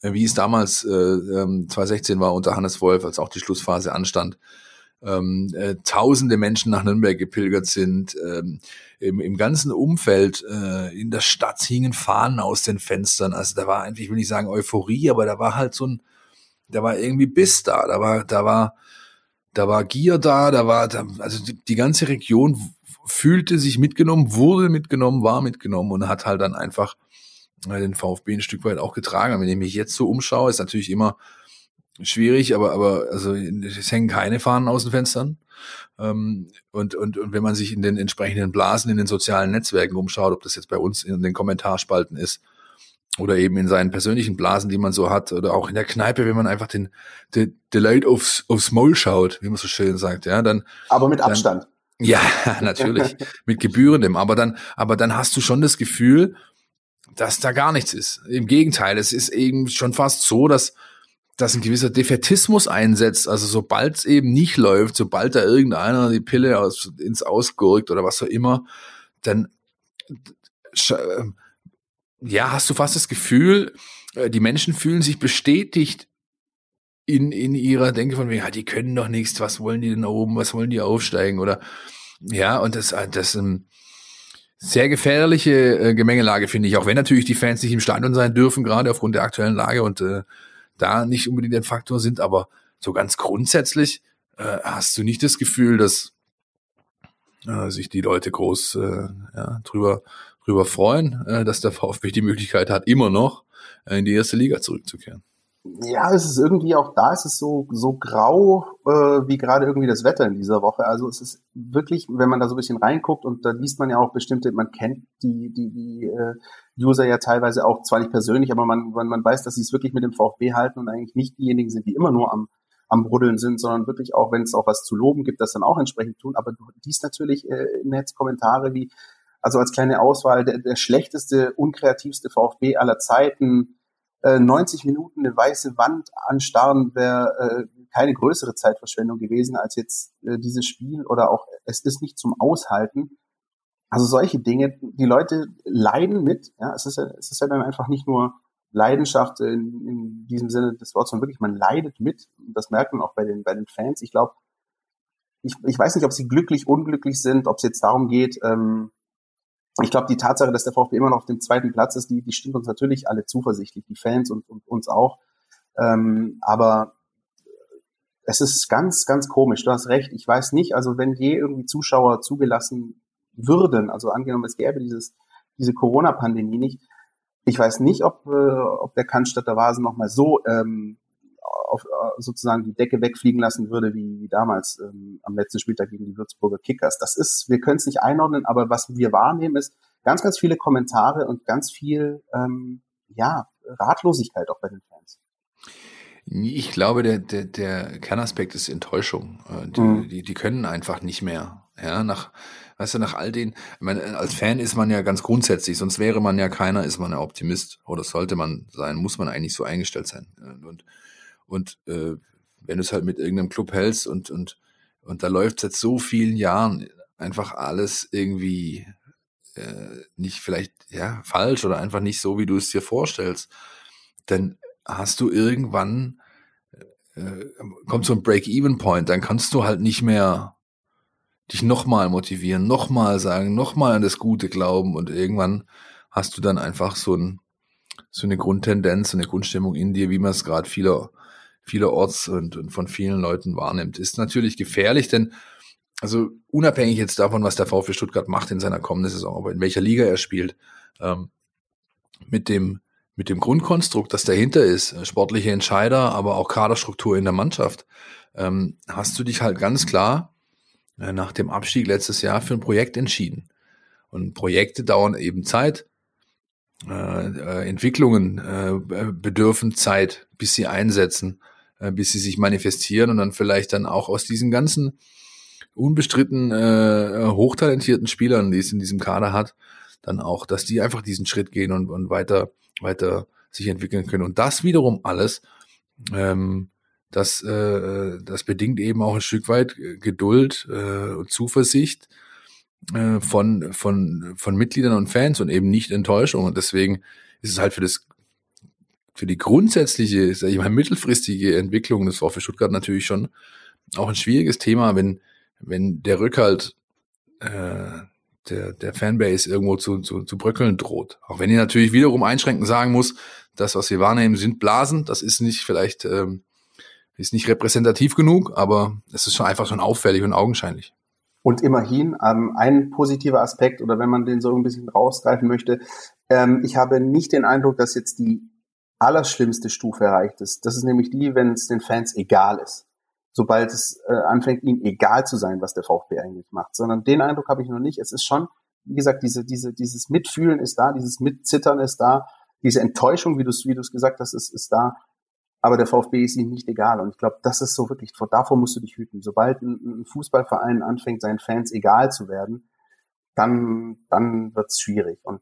wie es damals äh, 2016 ähm, war unter Hannes Wolf, als auch die Schlussphase anstand ähm, äh, tausende Menschen nach Nürnberg gepilgert sind. Ähm, im, Im ganzen Umfeld äh, in der Stadt hingen Fahnen aus den Fenstern. Also da war eigentlich, ich will nicht sagen Euphorie, aber da war halt so ein, da war irgendwie Biss da, da war, da war, da war Gier da, da war, da, also die, die ganze Region fühlte sich mitgenommen, wurde mitgenommen, war mitgenommen und hat halt dann einfach äh, den VfB ein Stück weit auch getragen. Wenn ich mich jetzt so umschaue, ist natürlich immer schwierig, aber, aber also es hängen keine Fahnen aus den Fenstern. Ähm, und, und, und wenn man sich in den entsprechenden Blasen in den sozialen Netzwerken umschaut, ob das jetzt bei uns in den Kommentarspalten ist oder eben in seinen persönlichen Blasen, die man so hat, oder auch in der Kneipe, wenn man einfach den, den, den Light aufs, aufs Maul schaut, wie man so schön sagt, ja, dann. Aber mit Abstand. Dann, ja, natürlich, mit gebührendem. Aber dann, aber dann hast du schon das Gefühl, dass da gar nichts ist. Im Gegenteil, es ist eben schon fast so, dass dass ein gewisser Defetismus einsetzt. Also sobald es eben nicht läuft, sobald da irgendeiner die Pille aus, ins Ausgurkt oder was auch immer, dann ähm, ja, hast du fast das Gefühl, äh, die Menschen fühlen sich bestätigt in, in ihrer Denke von wegen, ja, die können doch nichts, was wollen die denn oben, was wollen die aufsteigen oder ja, und das, äh, das ähm, sehr gefährliche äh, Gemengelage, finde ich, auch wenn natürlich die Fans nicht im Stadion sein dürfen, gerade aufgrund der aktuellen Lage und äh, da nicht unbedingt ein Faktor sind, aber so ganz grundsätzlich äh, hast du nicht das Gefühl, dass äh, sich die Leute groß äh, ja, drüber, drüber freuen, äh, dass der VfB die Möglichkeit hat, immer noch äh, in die erste Liga zurückzukehren. Ja, es ist irgendwie auch da, es ist so, so grau äh, wie gerade irgendwie das Wetter in dieser Woche. Also es ist wirklich, wenn man da so ein bisschen reinguckt und da liest man ja auch bestimmte, man kennt die, die, die äh, User ja teilweise auch zwar nicht persönlich, aber man, man, man weiß, dass sie es wirklich mit dem VfB halten und eigentlich nicht diejenigen sind, die immer nur am, am Bruddeln sind, sondern wirklich auch, wenn es auch was zu loben gibt, das dann auch entsprechend tun. Aber du liest natürlich äh, im Netz Kommentare wie, also als kleine Auswahl, der, der schlechteste, unkreativste VfB aller Zeiten, 90 äh, Minuten eine weiße Wand anstarren wäre äh, keine größere Zeitverschwendung gewesen als jetzt äh, dieses Spiel oder auch es ist nicht zum Aushalten. Also solche Dinge, die Leute leiden mit. Ja, es ist ja, es ist ja dann einfach nicht nur Leidenschaft in, in diesem Sinne des Wortes, sondern wirklich man leidet mit. Das merkt man auch bei den bei den Fans. Ich glaube, ich, ich weiß nicht, ob sie glücklich, unglücklich sind, ob es jetzt darum geht, ähm, ich glaube, die Tatsache, dass der VfB immer noch auf dem zweiten Platz ist, die, die stimmt uns natürlich alle zuversichtlich, die Fans und, und uns auch. Ähm, aber es ist ganz, ganz komisch. Du hast recht. Ich weiß nicht, also wenn je irgendwie Zuschauer zugelassen würden, also angenommen, es gäbe dieses, diese Corona-Pandemie nicht, ich weiß nicht, ob, äh, ob der Cannstatter Vasen nochmal so ähm, auf, äh, sozusagen die Decke wegfliegen lassen würde, wie, wie damals ähm, am letzten Spieltag gegen die Würzburger Kickers. Das ist, wir können es nicht einordnen, aber was wir wahrnehmen, ist ganz, ganz viele Kommentare und ganz viel ähm, ja, Ratlosigkeit auch bei den Fans. Ich glaube, der, der, der Kernaspekt ist Enttäuschung. Äh, die, mhm. die, die können einfach nicht mehr. Ja, nach, weißt du, nach all den, ich meine, als Fan ist man ja ganz grundsätzlich, sonst wäre man ja keiner, ist man ja Optimist. Oder sollte man sein, muss man eigentlich so eingestellt sein. Und und äh, wenn du es halt mit irgendeinem Club hältst und, und, und da läuft seit so vielen Jahren einfach alles irgendwie äh, nicht vielleicht ja falsch oder einfach nicht so, wie du es dir vorstellst, dann hast du irgendwann äh, kommt so ein Break-Even-Point, dann kannst du halt nicht mehr dich nochmal motivieren, nochmal sagen, nochmal an das Gute glauben und irgendwann hast du dann einfach so, ein, so eine Grundtendenz, so eine Grundstimmung in dir, wie man es gerade vieler vielerorts und, und von vielen Leuten wahrnimmt. Ist natürlich gefährlich, denn also unabhängig jetzt davon, was der VfB Stuttgart macht in seiner kommenden Saison, aber in welcher Liga er spielt, ähm, mit dem mit dem Grundkonstrukt, das dahinter ist, äh, sportliche Entscheider, aber auch Kaderstruktur in der Mannschaft, ähm, hast du dich halt ganz klar äh, nach dem Abstieg letztes Jahr für ein Projekt entschieden. Und Projekte dauern eben Zeit. Äh, äh, Entwicklungen äh, bedürfen Zeit, bis sie einsetzen. Äh, bis sie sich manifestieren und dann vielleicht dann auch aus diesen ganzen unbestritten äh, hochtalentierten Spielern, die es in diesem Kader hat, dann auch, dass die einfach diesen Schritt gehen und, und weiter, weiter sich entwickeln können. Und das wiederum alles, ähm, das, äh, das bedingt eben auch ein Stück weit Geduld äh, und Zuversicht äh, von, von, von Mitgliedern und Fans und eben nicht Enttäuschung. Und deswegen ist es halt für das für die grundsätzliche, sag ich mal, mittelfristige Entwicklung des VfB Stuttgart natürlich schon auch ein schwieriges Thema, wenn, wenn der Rückhalt äh, der, der Fanbase irgendwo zu, zu, zu bröckeln droht. Auch wenn ich natürlich wiederum einschränkend sagen muss, das, was wir wahrnehmen, sind Blasen. Das ist nicht vielleicht, ähm, ist nicht repräsentativ genug, aber es ist schon einfach schon auffällig und augenscheinlich. Und immerhin, ähm, ein positiver Aspekt, oder wenn man den so ein bisschen rausgreifen möchte, ähm, ich habe nicht den Eindruck, dass jetzt die allerschlimmste Stufe erreicht ist. Das ist nämlich die, wenn es den Fans egal ist. Sobald es äh, anfängt, ihnen egal zu sein, was der VfB eigentlich macht. Sondern den Eindruck habe ich noch nicht. Es ist schon, wie gesagt, diese, diese, dieses Mitfühlen ist da, dieses Mitzittern ist da, diese Enttäuschung, wie du es wie du's gesagt hast, ist, ist da. Aber der VfB ist ihnen nicht egal. Und ich glaube, das ist so wirklich, davor musst du dich hüten. Sobald ein, ein Fußballverein anfängt, seinen Fans egal zu werden, dann, dann wird's schwierig. Und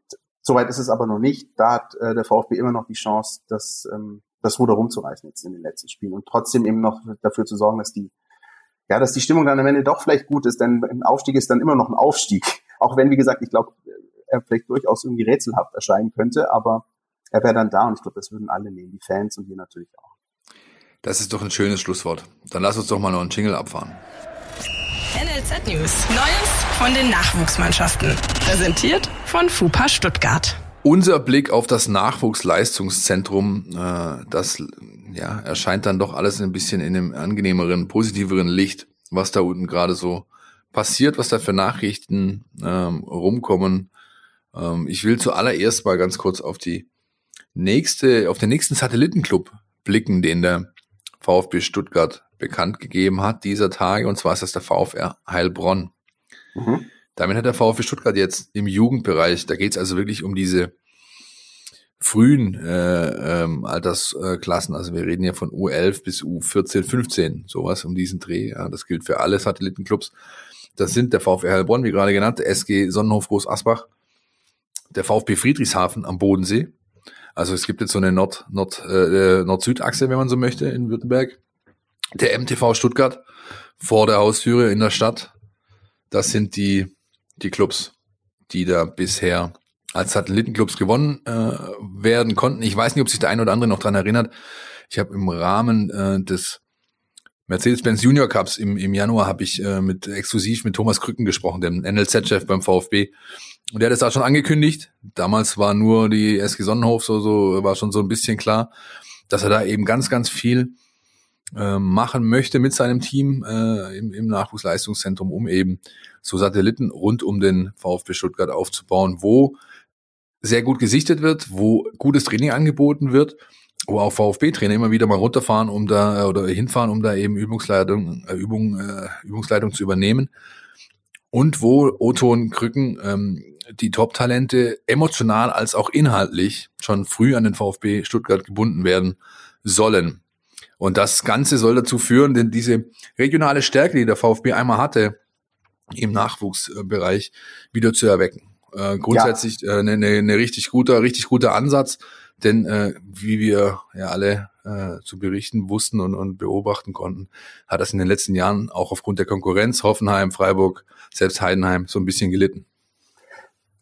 Soweit ist es aber noch nicht. Da hat äh, der VfB immer noch die Chance, das, ähm, das Ruder rumzureißen jetzt in den letzten Spielen und trotzdem eben noch dafür zu sorgen, dass die, ja, dass die Stimmung dann am Ende doch vielleicht gut ist, denn ein Aufstieg ist dann immer noch ein Aufstieg. Auch wenn, wie gesagt, ich glaube, er vielleicht durchaus irgendwie rätselhaft erscheinen könnte, aber er wäre dann da und ich glaube, das würden alle nehmen, die Fans und wir natürlich auch. Das ist doch ein schönes Schlusswort. Dann lass uns doch mal noch einen Jingle abfahren. NLZ News. Neues von den Nachwuchsmannschaften. Präsentiert von FUPA Stuttgart. Unser Blick auf das Nachwuchsleistungszentrum, äh, das ja, erscheint dann doch alles ein bisschen in einem angenehmeren, positiveren Licht, was da unten gerade so passiert, was da für Nachrichten ähm, rumkommen. Ähm, ich will zuallererst mal ganz kurz auf die nächste, auf den nächsten Satellitenclub blicken, den der VfB Stuttgart bekannt gegeben hat dieser Tage, und zwar ist das der VfR Heilbronn. Mhm. Damit hat der VfB Stuttgart jetzt im Jugendbereich, da geht es also wirklich um diese frühen äh, ähm, Altersklassen, also wir reden ja von U11 bis U14, 15, sowas um diesen Dreh. Ja, das gilt für alle Satellitenclubs. Das sind der VfR Heilbronn, wie gerade genannt, der SG Sonnenhof Groß Asbach, der VfB Friedrichshafen am Bodensee. Also es gibt jetzt so eine Nord, Nord, äh, Nord-Süd-Achse, wenn man so möchte, in Württemberg. Der MTV Stuttgart vor der Haustüre in der Stadt. Das sind die, die Clubs, die da bisher als Satellitenclubs gewonnen äh, werden konnten. Ich weiß nicht, ob sich der eine oder andere noch dran erinnert. Ich habe im Rahmen äh, des Mercedes-Benz Junior Cups im, im Januar habe ich äh, mit exklusiv mit Thomas Krücken gesprochen, dem NLZ-Chef beim VfB. Und der hat es da schon angekündigt. Damals war nur die SG Sonnenhof so, so, war schon so ein bisschen klar, dass er da eben ganz, ganz viel äh, machen möchte mit seinem Team äh, im, im Nachwuchsleistungszentrum, um eben so Satelliten rund um den VfB Stuttgart aufzubauen, wo sehr gut gesichtet wird, wo gutes Training angeboten wird, wo auch VfB-Trainer immer wieder mal runterfahren, um da oder hinfahren, um da eben Übungsleitung, äh, Übung, äh, Übungsleitung zu übernehmen und wo Oton Krücken ähm, die Top-Talente emotional als auch inhaltlich schon früh an den VfB Stuttgart gebunden werden sollen. Und das Ganze soll dazu führen, denn diese regionale Stärke, die der VfB einmal hatte, im Nachwuchsbereich wieder zu erwecken. Äh, grundsätzlich eine ja. äh, ne, ne, ne richtig guter, richtig guter Ansatz, denn äh, wie wir ja alle äh, zu berichten wussten und, und beobachten konnten, hat das in den letzten Jahren auch aufgrund der Konkurrenz Hoffenheim, Freiburg, selbst Heidenheim so ein bisschen gelitten.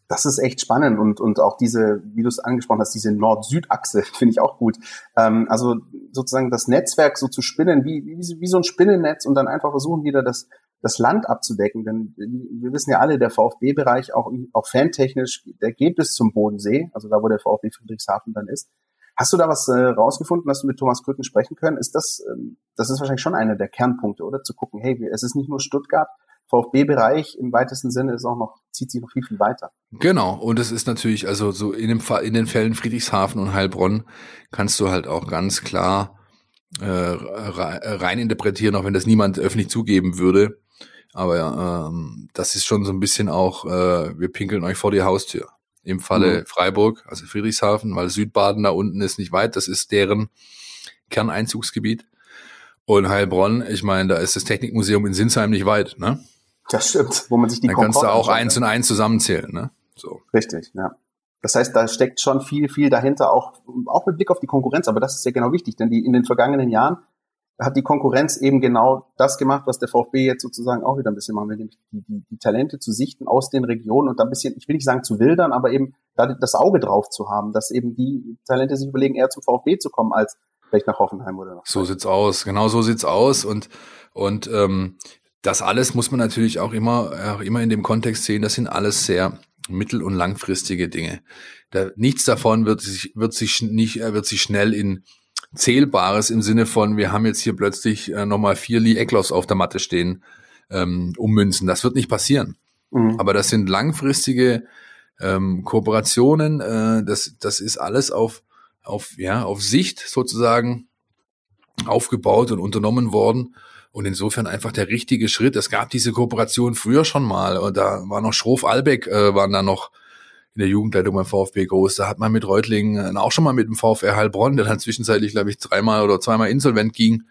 Das ist echt spannend und, und auch diese, wie du es angesprochen hast, diese Nord-Süd-Achse finde ich auch gut. Ähm, also sozusagen das Netzwerk so zu spinnen, wie, wie, wie so ein Spinnennetz und dann einfach versuchen wieder das, das Land abzudecken. Denn wir wissen ja alle, der VfB-Bereich auch, auch fantechnisch, der geht bis zum Bodensee, also da, wo der VfB Friedrichshafen dann ist. Hast du da was äh, rausgefunden, hast du mit Thomas Krücken sprechen können? Ist das, ähm, das ist wahrscheinlich schon einer der Kernpunkte, oder? Zu gucken, hey, es ist nicht nur Stuttgart, VfB-Bereich im weitesten Sinne ist auch noch, zieht sich noch viel, viel weiter. Genau. Und es ist natürlich, also so in dem Fall, in den Fällen Friedrichshafen und Heilbronn kannst du halt auch ganz klar äh, rein interpretieren, auch wenn das niemand öffentlich zugeben würde. Aber ähm, das ist schon so ein bisschen auch, äh, wir pinkeln euch vor die Haustür. Im Falle mhm. Freiburg, also Friedrichshafen, weil Südbaden da unten ist nicht weit, das ist deren Kerneinzugsgebiet. Und Heilbronn, ich meine, da ist das Technikmuseum in Sinsheim nicht weit, ne? Das stimmt, wo man sich die Dann kannst du auch eins und eins zusammenzählen, ne? So. Richtig, ja. Das heißt, da steckt schon viel, viel dahinter, auch, auch mit Blick auf die Konkurrenz. Aber das ist ja genau wichtig, denn die in den vergangenen Jahren hat die Konkurrenz eben genau das gemacht, was der VfB jetzt sozusagen auch wieder ein bisschen machen will, nämlich die, die, die Talente zu sichten aus den Regionen und da ein bisschen, ich will nicht sagen zu wildern, aber eben da das Auge drauf zu haben, dass eben die Talente sich überlegen, eher zum VfB zu kommen als vielleicht nach Hoffenheim oder noch. So sieht's aus, genau so sieht's aus und und ähm, das alles muss man natürlich auch immer auch immer in dem Kontext sehen. Das sind alles sehr mittel- und langfristige Dinge. Da, nichts davon wird sich wird sich nicht äh, wird sich schnell in Zählbares im Sinne von wir haben jetzt hier plötzlich äh, nochmal vier Lee Eckloffs auf der Matte stehen ähm, ummünzen. Das wird nicht passieren. Mhm. Aber das sind langfristige ähm, Kooperationen. Äh, das das ist alles auf auf, ja, auf Sicht sozusagen aufgebaut und unternommen worden. Und insofern einfach der richtige Schritt. Es gab diese Kooperation früher schon mal. Und da war noch Schroff Albeck, äh, waren da noch in der Jugendleitung beim VfB groß. Da hat man mit Reutlingen, äh, auch schon mal mit dem VfR Heilbronn, der dann zwischenzeitlich, glaube ich, dreimal oder zweimal insolvent ging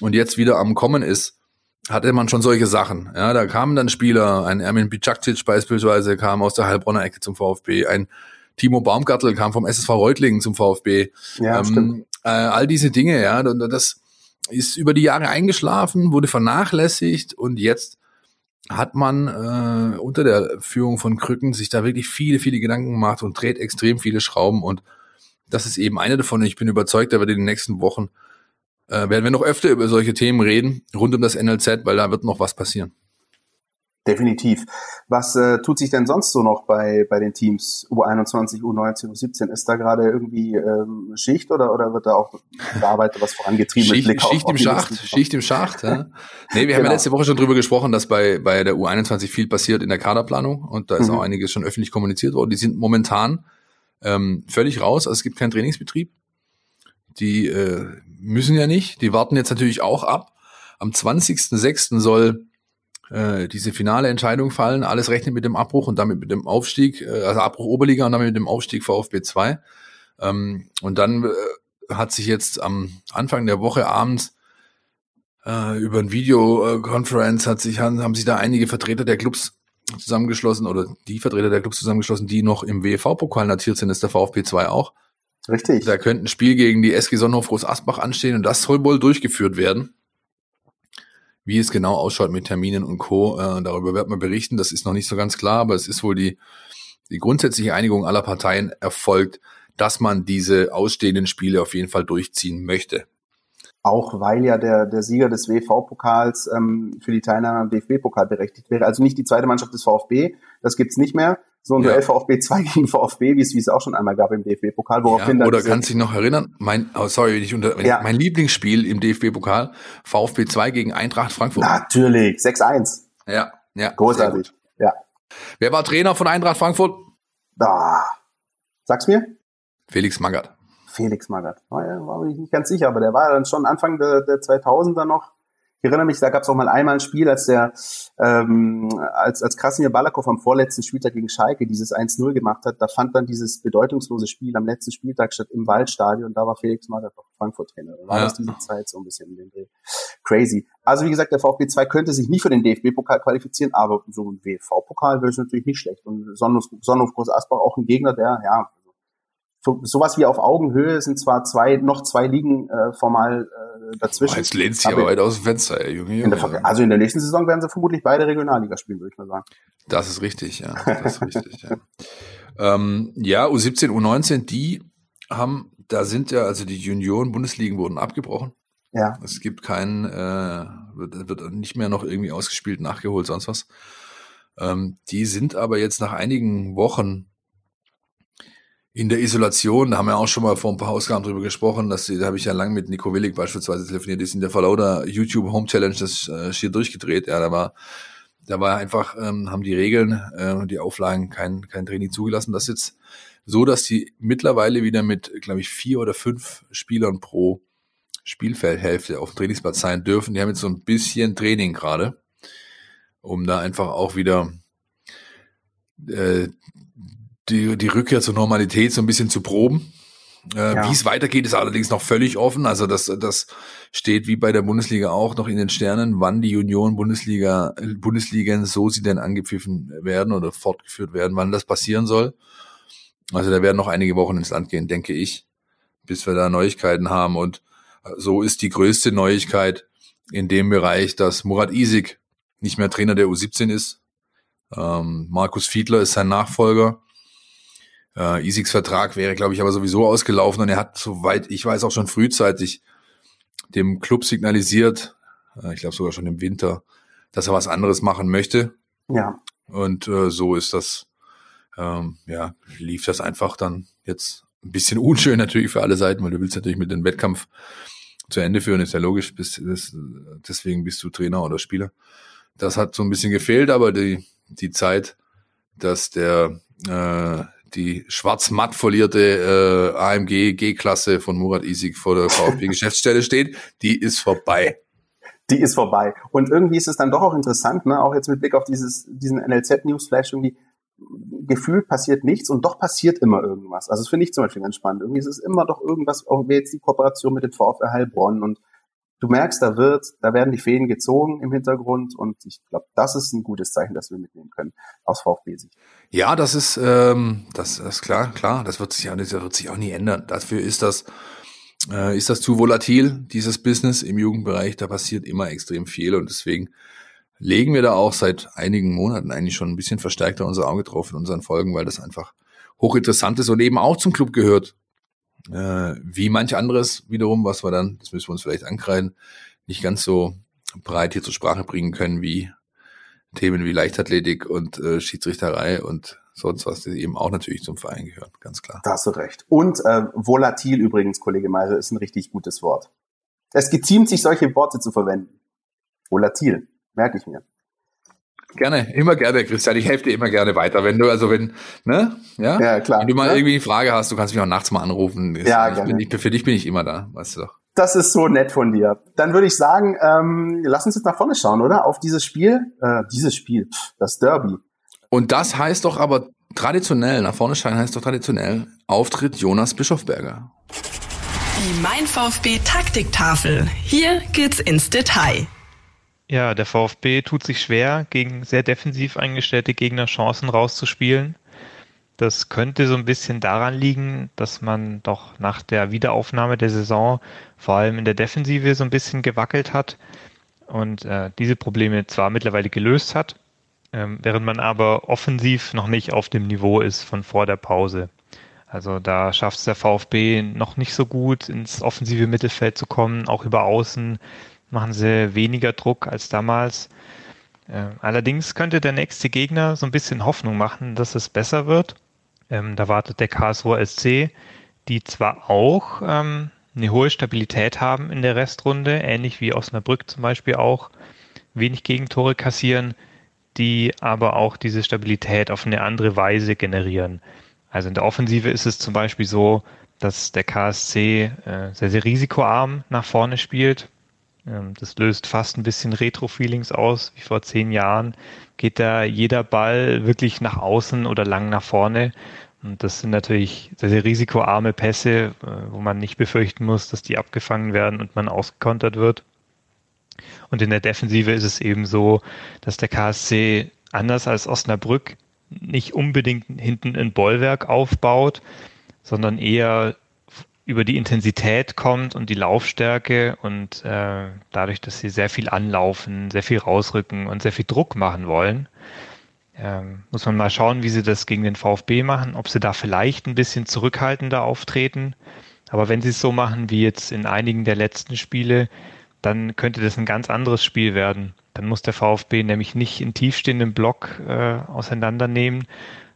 und jetzt wieder am Kommen ist, hatte man schon solche Sachen. Ja, da kamen dann Spieler, ein Ermin Bicakcic beispielsweise kam aus der Heilbronner Ecke zum VfB, ein Timo Baumgartel kam vom SSV Reutlingen zum VfB. Ja, ähm, stimmt. Äh, all diese Dinge, ja, das ist über die Jahre eingeschlafen, wurde vernachlässigt und jetzt hat man äh, unter der Führung von Krücken sich da wirklich viele, viele Gedanken gemacht und dreht extrem viele Schrauben und das ist eben eine davon. Ich bin überzeugt, da wird in den nächsten Wochen äh, werden wir noch öfter über solche Themen reden, rund um das NLZ, weil da wird noch was passieren. Definitiv. Was äh, tut sich denn sonst so noch bei, bei den Teams U21, U19, U17? Ist da gerade irgendwie ähm, Schicht oder, oder wird da auch gearbeitet, was vorangetrieben Schicht, mit Blick Schicht auf, im Schacht, Schicht im Schacht. Ja. Nee, wir genau. haben ja genau. letzte Woche schon drüber gesprochen, dass bei, bei der U21 viel passiert in der Kaderplanung und da ist mhm. auch einiges schon öffentlich kommuniziert worden. Die sind momentan ähm, völlig raus, also es gibt keinen Trainingsbetrieb. Die äh, müssen ja nicht, die warten jetzt natürlich auch ab. Am 20.06. soll äh, diese finale Entscheidung fallen. Alles rechnet mit dem Abbruch und damit mit dem Aufstieg, äh, also Abbruch Oberliga und damit mit dem Aufstieg VfB 2. Ähm, und dann äh, hat sich jetzt am Anfang der Woche abends äh, über ein Videoconference hat sich, haben, haben sich da einige Vertreter der Clubs zusammengeschlossen oder die Vertreter der Clubs zusammengeschlossen, die noch im WV-Pokal notiert sind, ist der VfB 2 auch. Richtig. Da könnte ein Spiel gegen die SG Sonnenhof Groß Asbach anstehen und das soll wohl durchgeführt werden. Wie es genau ausschaut mit Terminen und Co., äh, darüber wird man berichten. Das ist noch nicht so ganz klar, aber es ist wohl die, die grundsätzliche Einigung aller Parteien erfolgt, dass man diese ausstehenden Spiele auf jeden Fall durchziehen möchte. Auch weil ja der, der Sieger des WV-Pokals ähm, für die Teilnahme am DFB-Pokal berechtigt wäre. Also nicht die zweite Mannschaft des VfB, das gibt's nicht mehr, so ein ja. Duell VfB 2 gegen VfB, wie es, es auch schon einmal gab im DFB-Pokal, woraufhin ja, Oder kannst du dich noch erinnern? Mein, oh, sorry, ich unter, ja. mein Lieblingsspiel im DFB-Pokal, VfB 2 gegen Eintracht Frankfurt. Natürlich, 6-1. Ja, ja. Großartig, ja. Wer war Trainer von Eintracht Frankfurt? Da. Sag's mir. Felix Magath. Felix Magath. War, war ich nicht ganz sicher, aber der war dann schon Anfang der, der 2000er noch ich erinnere mich, da gab es auch mal einmal ein Spiel, als der ähm, als als Krasimir Balakow am vorletzten Spieltag gegen Schalke dieses 1-0 gemacht hat, da fand dann dieses bedeutungslose Spiel am letzten Spieltag statt im Waldstadion. Da war Felix Magath auch Frankfurt-Trainer. Da war ja. das diese Zeit so ein bisschen in den Dreh. Crazy. Also wie gesagt, der VfB 2 könnte sich nicht für den DFB-Pokal qualifizieren, aber so ein WV-Pokal wäre es natürlich nicht schlecht. Und Sonnenhof, Sonnenhof Groß Asbach auch ein Gegner, der ja sowas wie auf Augenhöhe sind zwar zwei noch zwei Ligen äh, formal äh, dazwischen. Jetzt lehnt sich aber weit aus dem Fenster, ey, Junge. In der, also in der nächsten Saison werden sie vermutlich beide Regionalliga spielen, würde ich mal sagen. Das ist richtig, ja. Das ist richtig, ja. Ähm, ja, U17, U19, die haben, da sind ja, also die Junioren-Bundesligen wurden abgebrochen. Ja. Es gibt keinen, äh, wird, wird nicht mehr noch irgendwie ausgespielt, nachgeholt, sonst was. Ähm, die sind aber jetzt nach einigen Wochen in der Isolation, da haben wir auch schon mal vor ein paar Ausgaben drüber gesprochen, dass da habe ich ja lang mit Nico Willig beispielsweise telefoniert, die ist in der Verlauder YouTube Home Challenge das äh, schier durchgedreht. Ja, da war, da war einfach, ähm, haben die Regeln, äh, die Auflagen kein, kein Training zugelassen. Das ist jetzt so, dass die mittlerweile wieder mit, glaube ich, vier oder fünf Spielern pro Spielfeldhälfte auf dem Trainingsplatz sein dürfen. Die haben jetzt so ein bisschen Training gerade, um da einfach auch wieder äh, die, die Rückkehr zur Normalität so ein bisschen zu proben. Äh, ja. Wie es weitergeht, ist allerdings noch völlig offen. Also das, das steht wie bei der Bundesliga auch noch in den Sternen, wann die Union Bundesliga, Bundesligen, so sie denn angepfiffen werden oder fortgeführt werden, wann das passieren soll. Also da werden noch einige Wochen ins Land gehen, denke ich, bis wir da Neuigkeiten haben. Und so ist die größte Neuigkeit in dem Bereich, dass Murat Isik nicht mehr Trainer der U17 ist. Ähm, Markus Fiedler ist sein Nachfolger. Äh, Isiks Vertrag wäre, glaube ich, aber sowieso ausgelaufen und er hat, soweit ich weiß, auch schon frühzeitig dem Club signalisiert, äh, ich glaube sogar schon im Winter, dass er was anderes machen möchte. Ja. Und äh, so ist das, ähm, ja, lief das einfach dann jetzt ein bisschen unschön natürlich für alle Seiten, weil du willst natürlich mit dem Wettkampf zu Ende führen, ist ja logisch, bist, bist, deswegen bist du Trainer oder Spieler. Das hat so ein bisschen gefehlt, aber die, die Zeit, dass der äh, die schwarz-matt folierte äh, AMG G-Klasse von Murat Isik vor der VfB-Geschäftsstelle steht, die ist vorbei. Die ist vorbei. Und irgendwie ist es dann doch auch interessant, ne, auch jetzt mit Blick auf dieses, diesen NLZ-Newsflash irgendwie, gefühlt passiert nichts und doch passiert immer irgendwas. Also das finde ich zum Beispiel ganz spannend. Irgendwie ist es immer doch irgendwas, auch jetzt die Kooperation mit dem VfR Heilbronn und du merkst, da wird, da werden die Fäden gezogen im Hintergrund und ich glaube, das ist ein gutes Zeichen, das wir mitnehmen können aus VfB-Sicht. Ja, das ist, ähm, das, ist klar, klar, das wird sich ja, das wird sich auch nie ändern. Dafür ist das, äh, ist das zu volatil, dieses Business im Jugendbereich, da passiert immer extrem viel und deswegen legen wir da auch seit einigen Monaten eigentlich schon ein bisschen verstärkter unser Auge drauf in unseren Folgen, weil das einfach hochinteressant ist und eben auch zum Club gehört. Äh, wie manch anderes wiederum, was wir dann, das müssen wir uns vielleicht ankreiden, nicht ganz so breit hier zur Sprache bringen können wie Themen wie Leichtathletik und äh, Schiedsrichterei und sonst was, die eben auch natürlich zum Verein gehören, ganz klar. Da hast du recht. Und äh, volatil übrigens, Kollege Meiser, ist ein richtig gutes Wort. Es geziemt sich, solche Worte zu verwenden. Volatil, merke ich mir. Gerne, immer gerne, Christian. Ich helfe dir immer gerne weiter. Wenn du, also wenn, ne? Ja, ja klar. Wenn du mal ja? irgendwie eine Frage hast, du kannst mich auch nachts mal anrufen. Ja, ich gerne. Bin, ich, für dich bin ich immer da, weißt du doch. Das ist so nett von dir. Dann würde ich sagen, ähm, lass uns jetzt nach vorne schauen, oder? Auf dieses Spiel, äh, dieses Spiel, das Derby. Und das heißt doch aber traditionell, nach vorne schauen heißt doch traditionell, Auftritt Jonas Bischofberger. Die Mein VfB Taktiktafel. Hier geht's ins Detail. Ja, der VfB tut sich schwer, gegen sehr defensiv eingestellte Gegner Chancen rauszuspielen. Das könnte so ein bisschen daran liegen, dass man doch nach der Wiederaufnahme der Saison vor allem in der Defensive so ein bisschen gewackelt hat und äh, diese Probleme zwar mittlerweile gelöst hat, ähm, während man aber offensiv noch nicht auf dem Niveau ist von vor der Pause. Also da schafft es der VfB noch nicht so gut, ins offensive Mittelfeld zu kommen, auch über Außen machen sie weniger Druck als damals. Äh, allerdings könnte der nächste Gegner so ein bisschen Hoffnung machen, dass es besser wird. Ähm, da wartet der Karlsruher SC, die zwar auch ähm, eine hohe Stabilität haben in der Restrunde, ähnlich wie Osnabrück zum Beispiel auch, wenig Gegentore kassieren, die aber auch diese Stabilität auf eine andere Weise generieren. Also in der Offensive ist es zum Beispiel so, dass der KSC äh, sehr, sehr risikoarm nach vorne spielt. Ähm, das löst fast ein bisschen Retro-Feelings aus, wie vor zehn Jahren. Geht da jeder Ball wirklich nach außen oder lang nach vorne. Und das sind natürlich sehr, sehr risikoarme Pässe, äh, wo man nicht befürchten muss, dass die abgefangen werden und man ausgekontert wird. Und in der Defensive ist es eben so, dass der KSC anders als Osnabrück nicht unbedingt hinten ein Bollwerk aufbaut, sondern eher über die Intensität kommt und die Laufstärke und äh, dadurch, dass sie sehr viel anlaufen, sehr viel rausrücken und sehr viel Druck machen wollen, ähm, muss man mal schauen, wie sie das gegen den VfB machen, ob sie da vielleicht ein bisschen zurückhaltender auftreten. Aber wenn sie es so machen wie jetzt in einigen der letzten Spiele, dann könnte das ein ganz anderes Spiel werden. Dann muss der VfB nämlich nicht in tiefstehenden Block äh, auseinandernehmen,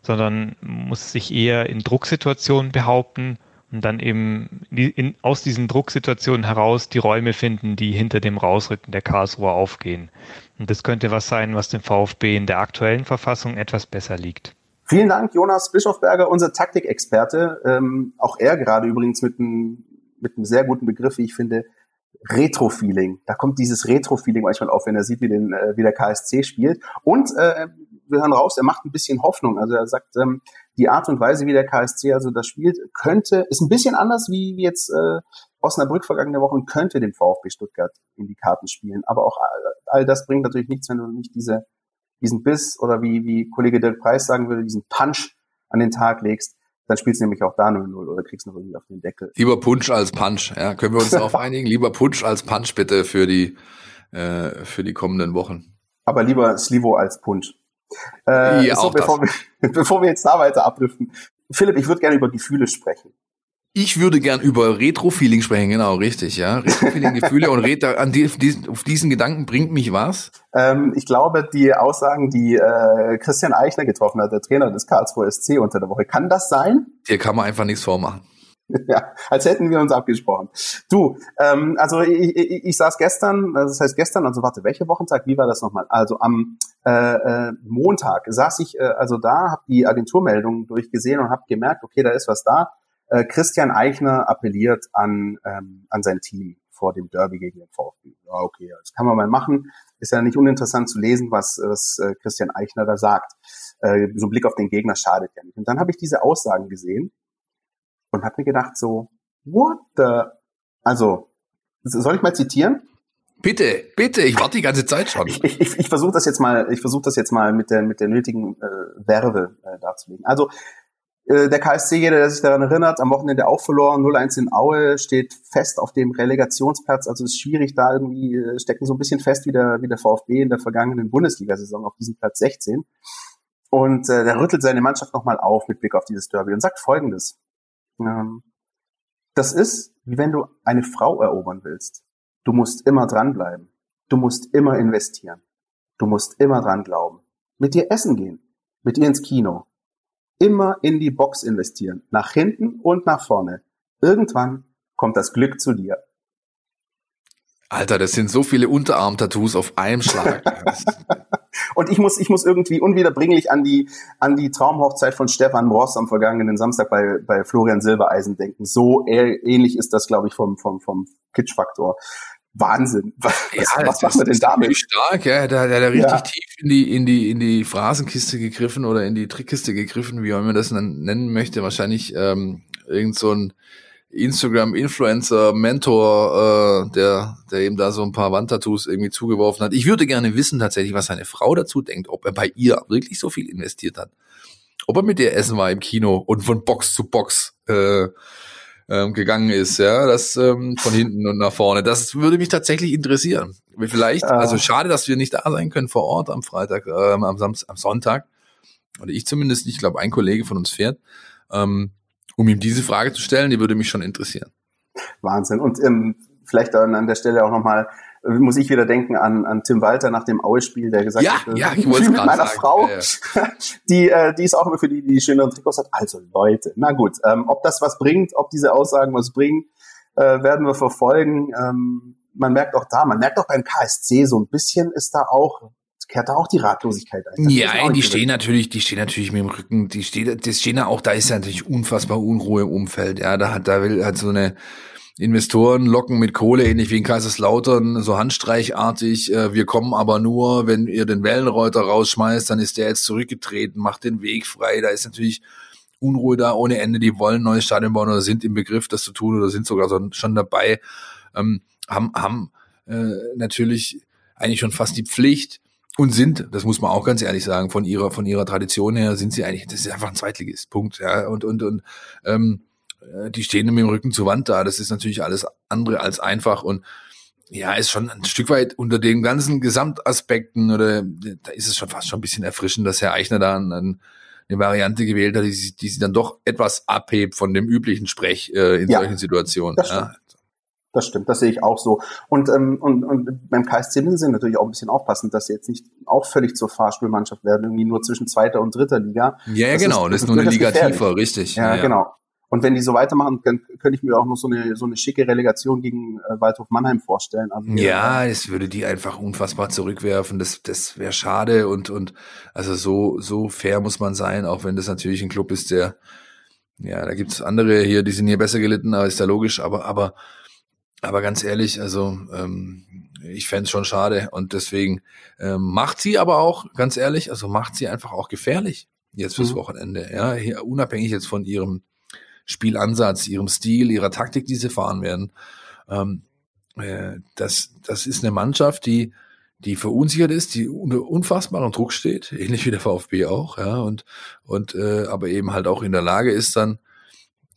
sondern muss sich eher in Drucksituationen behaupten und dann eben in, aus diesen Drucksituationen heraus die Räume finden, die hinter dem Rausrücken der Karlsruher aufgehen. Und das könnte was sein, was dem VfB in der aktuellen Verfassung etwas besser liegt. Vielen Dank, Jonas Bischofberger, unser Taktikexperte. Ähm, auch er gerade übrigens mit einem, mit einem sehr guten Begriff, wie ich finde, Retro-Feeling. Da kommt dieses Retro-Feeling manchmal auf, wenn er sieht, wie, den, äh, wie der KSC spielt. Und äh, wir hören raus, er macht ein bisschen Hoffnung. Also er sagt, ähm, die Art und Weise, wie der KSC also das spielt, könnte, ist ein bisschen anders wie, wie jetzt äh, Osnabrück vergangene Woche und könnte dem VfB Stuttgart in die Karten spielen. Aber auch all, all das bringt natürlich nichts, wenn du nicht diese, diesen Biss oder wie, wie Kollege Dirk Preis sagen würde, diesen Punch an den Tag legst. Dann spielst du nämlich auch da 0-0 oder kriegst noch irgendwie auf den Deckel. Lieber Punch als Punch, ja. Können wir uns darauf einigen? Lieber Punch als Punch bitte für die, äh, für die kommenden Wochen. Aber lieber Slivo als Punch. Äh, Ja, so, bevor, wir, bevor wir jetzt da weiter abdriften. Philipp, ich würde gerne über Gefühle sprechen. Ich würde gern über Retro-Feeling sprechen, genau, richtig, ja. Retro-Feeling-Gefühle und red da, an die, auf diesen Gedanken bringt mich was. Ähm, ich glaube, die Aussagen, die äh, Christian Eichner getroffen hat, der Trainer des Karlsruher SC unter der Woche, kann das sein? Hier kann man einfach nichts vormachen. ja, als hätten wir uns abgesprochen. Du, ähm, also ich, ich, ich saß gestern, das heißt gestern, also warte, welche Wochentag, wie war das nochmal? Also am äh, äh, Montag saß ich äh, also da, habe die Agenturmeldungen durchgesehen und habe gemerkt, okay, da ist was da. Äh, Christian Eichner appelliert an, ähm, an sein Team vor dem Derby gegen den VfB. Ja, okay, das kann man mal machen. Ist ja nicht uninteressant zu lesen, was, was äh, Christian Eichner da sagt. Äh, so ein Blick auf den Gegner schadet ja nicht. Und dann habe ich diese Aussagen gesehen und habe mir gedacht so, what the, also, soll ich mal zitieren? Bitte, bitte, ich warte die ganze Zeit schon. Ich, ich, ich versuche das jetzt mal, ich versuche das jetzt mal mit der mit der nötigen äh, Werbe äh, darzulegen. Also äh, der KSC, jeder, der sich daran erinnert, am Wochenende auch verloren, 0-1 in Aue, steht fest auf dem Relegationsplatz. Also es ist schwierig, da irgendwie äh, stecken so ein bisschen fest wie der, wie der VfB in der vergangenen Bundesliga-Saison auf diesem Platz 16. Und äh, der rüttelt seine Mannschaft nochmal auf mit Blick auf dieses Derby und sagt folgendes. Ähm, das ist, wie wenn du eine Frau erobern willst. Du musst immer dranbleiben. Du musst immer investieren. Du musst immer dran glauben. Mit dir essen gehen. Mit ihr ins Kino immer in die Box investieren, nach hinten und nach vorne. Irgendwann kommt das Glück zu dir. Alter, das sind so viele Unterarm-Tattoos auf einem Schlag. und ich muss, ich muss irgendwie unwiederbringlich an die, an die Traumhochzeit von Stefan Ross am vergangenen Samstag bei, bei Florian Silbereisen denken. So ähnlich ist das, glaube ich, vom, vom, vom Kitsch-Faktor. Wahnsinn. Was, ja, was machen wir denn damit? Stark, ja. Da hat er richtig ja. tief in die, in die, in die Phrasenkiste gegriffen oder in die Trickkiste gegriffen, wie man das nennen möchte. Wahrscheinlich ähm, irgend so ein Instagram-Influencer, Mentor, äh, der, der eben da so ein paar Wandtattoos irgendwie zugeworfen hat. Ich würde gerne wissen tatsächlich, was seine Frau dazu denkt, ob er bei ihr wirklich so viel investiert hat. Ob er mit ihr essen war im Kino und von Box zu Box äh, ähm, gegangen ist, ja, das ähm, von hinten und nach vorne. Das würde mich tatsächlich interessieren. Vielleicht, ah. also schade, dass wir nicht da sein können vor Ort am Freitag, ähm, am, Samstag, am Sonntag. Oder ich zumindest nicht, ich glaube, ein Kollege von uns fährt, ähm, um ihm diese Frage zu stellen, die würde mich schon interessieren. Wahnsinn. Und ähm, vielleicht dann an der Stelle auch nochmal muss ich wieder denken an, an Tim Walter nach dem Aue-Spiel, der gesagt ja, hat, ja, ich wollte mit meiner sagen. Frau, ja, ja. die, äh, die ist auch immer für die, die schöneren Trikots hat. Also Leute, na gut, ähm, ob das was bringt, ob diese Aussagen was bringen, äh, werden wir verfolgen. Ähm, man merkt auch da, man merkt auch beim KSC so ein bisschen ist da auch kehrt da auch die Ratlosigkeit ein. Ja, die stehen natürlich, die stehen natürlich mit dem Rücken, die stehen, das stehen da auch, da ist ja natürlich unfassbar Unruhe im Umfeld. Ja, da hat, da will halt so eine Investoren locken mit Kohle, ähnlich wie in Kaiserslautern, so handstreichartig. Äh, wir kommen aber nur, wenn ihr den Wellenreuter rausschmeißt, dann ist der jetzt zurückgetreten, macht den Weg frei. Da ist natürlich Unruhe da ohne Ende. Die wollen neues Stadion bauen oder sind im Begriff, das zu tun oder sind sogar schon dabei. Ähm, haben haben äh, natürlich eigentlich schon fast die Pflicht und sind, das muss man auch ganz ehrlich sagen, von ihrer von ihrer Tradition her sind sie eigentlich, das ist einfach ein Zweitligist, Punkt. Ja und und und ähm, äh, die stehen mit dem Rücken zur Wand da. Das ist natürlich alles andere als einfach und ja, ist schon ein Stück weit unter den ganzen Gesamtaspekten oder da ist es schon fast schon ein bisschen erfrischend, dass Herr Eichner da eine Variante gewählt hat, die, sie, die sie dann doch etwas abhebt von dem üblichen Sprech äh, in ja, solchen Situationen. Ja. Das stimmt, das sehe ich auch so. Und, ähm, und, und beim KSC müssen sie natürlich auch ein bisschen aufpassen, dass sie jetzt nicht auch völlig zur Fahrspielmannschaft werden, irgendwie nur zwischen zweiter und dritter Liga. Ja, ja genau, ist, das ist nur eine Liga tiefer, richtig. Ja, ja, genau. Und wenn die so weitermachen, dann könnte ich mir auch noch so eine, so eine schicke Relegation gegen äh, Waldhof Mannheim vorstellen. Also, ja, es würde die einfach unfassbar zurückwerfen. Das, das wäre schade und, und also so, so fair muss man sein, auch wenn das natürlich ein Club ist, der, ja, da gibt's andere hier, die sind hier besser gelitten, aber ist ja logisch, aber, aber, aber ganz ehrlich, also ähm, ich fände schon schade und deswegen ähm, macht sie aber auch, ganz ehrlich, also macht sie einfach auch gefährlich jetzt fürs mhm. Wochenende. Ja, hier, unabhängig jetzt von ihrem Spielansatz, ihrem Stil, ihrer Taktik, die sie fahren werden. Ähm, äh, das, das ist eine Mannschaft, die, die verunsichert ist, die unter unfassbarem Druck steht, ähnlich wie der VfB auch, ja, und, und äh, aber eben halt auch in der Lage ist, dann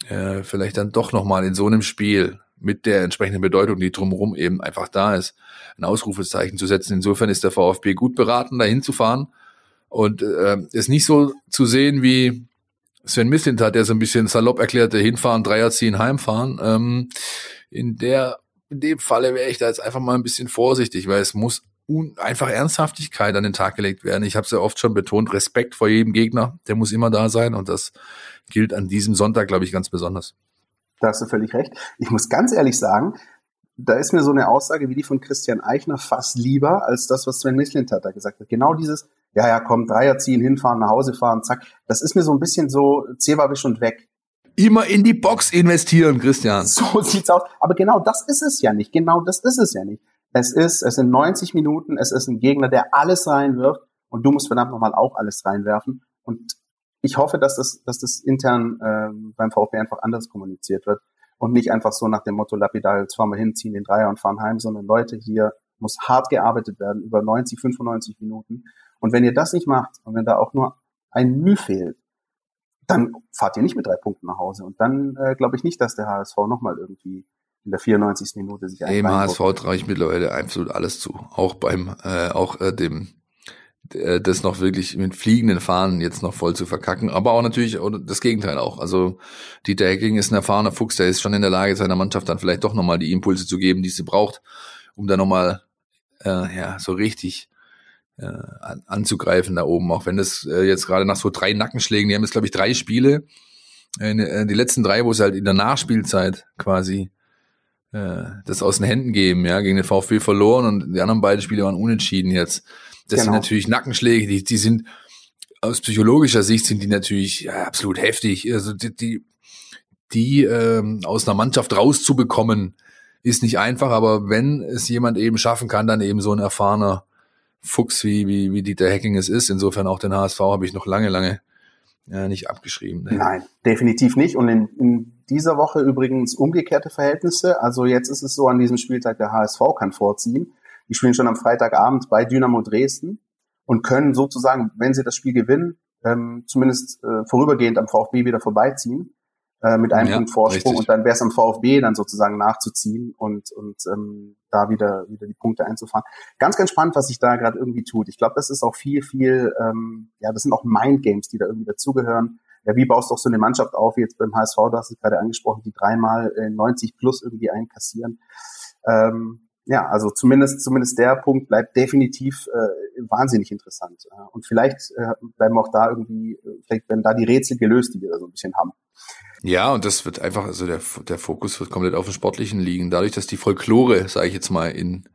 äh, vielleicht dann doch nochmal in so einem Spiel mit der entsprechenden Bedeutung, die drumherum eben einfach da ist, ein Ausrufezeichen zu setzen. Insofern ist der VfB gut beraten, dahin zu fahren und äh, ist nicht so zu sehen wie Sven hat, der so ein bisschen salopp erklärte, hinfahren, Dreier ziehen, heimfahren. Ähm, in der, in dem Falle wäre ich da jetzt einfach mal ein bisschen vorsichtig, weil es muss einfach Ernsthaftigkeit an den Tag gelegt werden. Ich habe es ja oft schon betont, Respekt vor jedem Gegner, der muss immer da sein und das gilt an diesem Sonntag, glaube ich, ganz besonders. Da hast du völlig recht. Ich muss ganz ehrlich sagen, da ist mir so eine Aussage wie die von Christian Eichner fast lieber als das, was Sven Mislintat da gesagt hat. Genau dieses, ja, ja, komm, Dreier ziehen, hinfahren, nach Hause fahren, zack. Das ist mir so ein bisschen so Zewabisch und weg. Immer in die Box investieren, Christian. So sieht's aus. Aber genau das ist es ja nicht. Genau das ist es ja nicht. Es ist, es sind 90 Minuten, es ist ein Gegner, der alles reinwirft und du musst verdammt nochmal auch alles reinwerfen. Und ich hoffe, dass das, dass das intern äh, beim VfB einfach anders kommuniziert wird und nicht einfach so nach dem Motto lapidar, jetzt fahren wir hin, ziehen den Dreier und fahren heim, sondern Leute hier, muss hart gearbeitet werden über 90, 95 Minuten. Und wenn ihr das nicht macht und wenn da auch nur ein Mühe fehlt, dann fahrt ihr nicht mit drei Punkten nach Hause. Und dann äh, glaube ich nicht, dass der HSV nochmal irgendwie in der 94. Minute sich Dem HSV traue ich mittlerweile absolut alles zu. Auch beim, äh, auch äh, dem, das noch wirklich mit fliegenden Fahnen jetzt noch voll zu verkacken. Aber auch natürlich das Gegenteil auch. Also Dieter Hecking ist ein erfahrener Fuchs, der ist schon in der Lage, seiner Mannschaft dann vielleicht doch nochmal die Impulse zu geben, die sie braucht, um da nochmal äh, ja, so richtig äh, anzugreifen da oben. Auch wenn das äh, jetzt gerade nach so drei Nackenschlägen, die haben jetzt, glaube ich, drei Spiele, äh, die letzten drei, wo es halt in der Nachspielzeit quasi äh, das aus den Händen geben, ja, gegen den VfB verloren und die anderen beiden Spiele waren unentschieden jetzt. Das genau. sind natürlich Nackenschläge, die, die sind aus psychologischer Sicht sind die natürlich ja, absolut heftig. Also die, die, die ähm, aus einer Mannschaft rauszubekommen, ist nicht einfach, aber wenn es jemand eben schaffen kann, dann eben so ein erfahrener Fuchs wie, wie, wie Dieter Hacking es ist. Insofern auch den HSV habe ich noch lange, lange ja, nicht abgeschrieben. Ne? Nein, definitiv nicht. Und in, in dieser Woche übrigens umgekehrte Verhältnisse. Also jetzt ist es so an diesem Spieltag, der HSV kann vorziehen. Die spielen schon am Freitagabend bei Dynamo Dresden und können sozusagen, wenn sie das Spiel gewinnen, ähm, zumindest äh, vorübergehend am VfB wieder vorbeiziehen äh, mit einem ja, Punkt Vorsprung richtig. und dann wäre es am VfB dann sozusagen nachzuziehen und und ähm, da wieder wieder die Punkte einzufahren. Ganz ganz spannend, was sich da gerade irgendwie tut. Ich glaube, das ist auch viel viel ähm, ja, das sind auch Mind Games, die da irgendwie dazugehören. Ja, wie baust du auch so eine Mannschaft auf, wie jetzt beim HSV, du hast es gerade angesprochen, die dreimal äh, 90 plus irgendwie einkassieren. Ähm, ja, also zumindest zumindest der Punkt bleibt definitiv äh, wahnsinnig interessant. Und vielleicht äh, bleiben auch da irgendwie, äh, vielleicht werden da die Rätsel gelöst, die wir da so ein bisschen haben. Ja, und das wird einfach, also der, der Fokus wird komplett auf dem Sportlichen liegen. Dadurch, dass die Folklore, sage ich jetzt mal in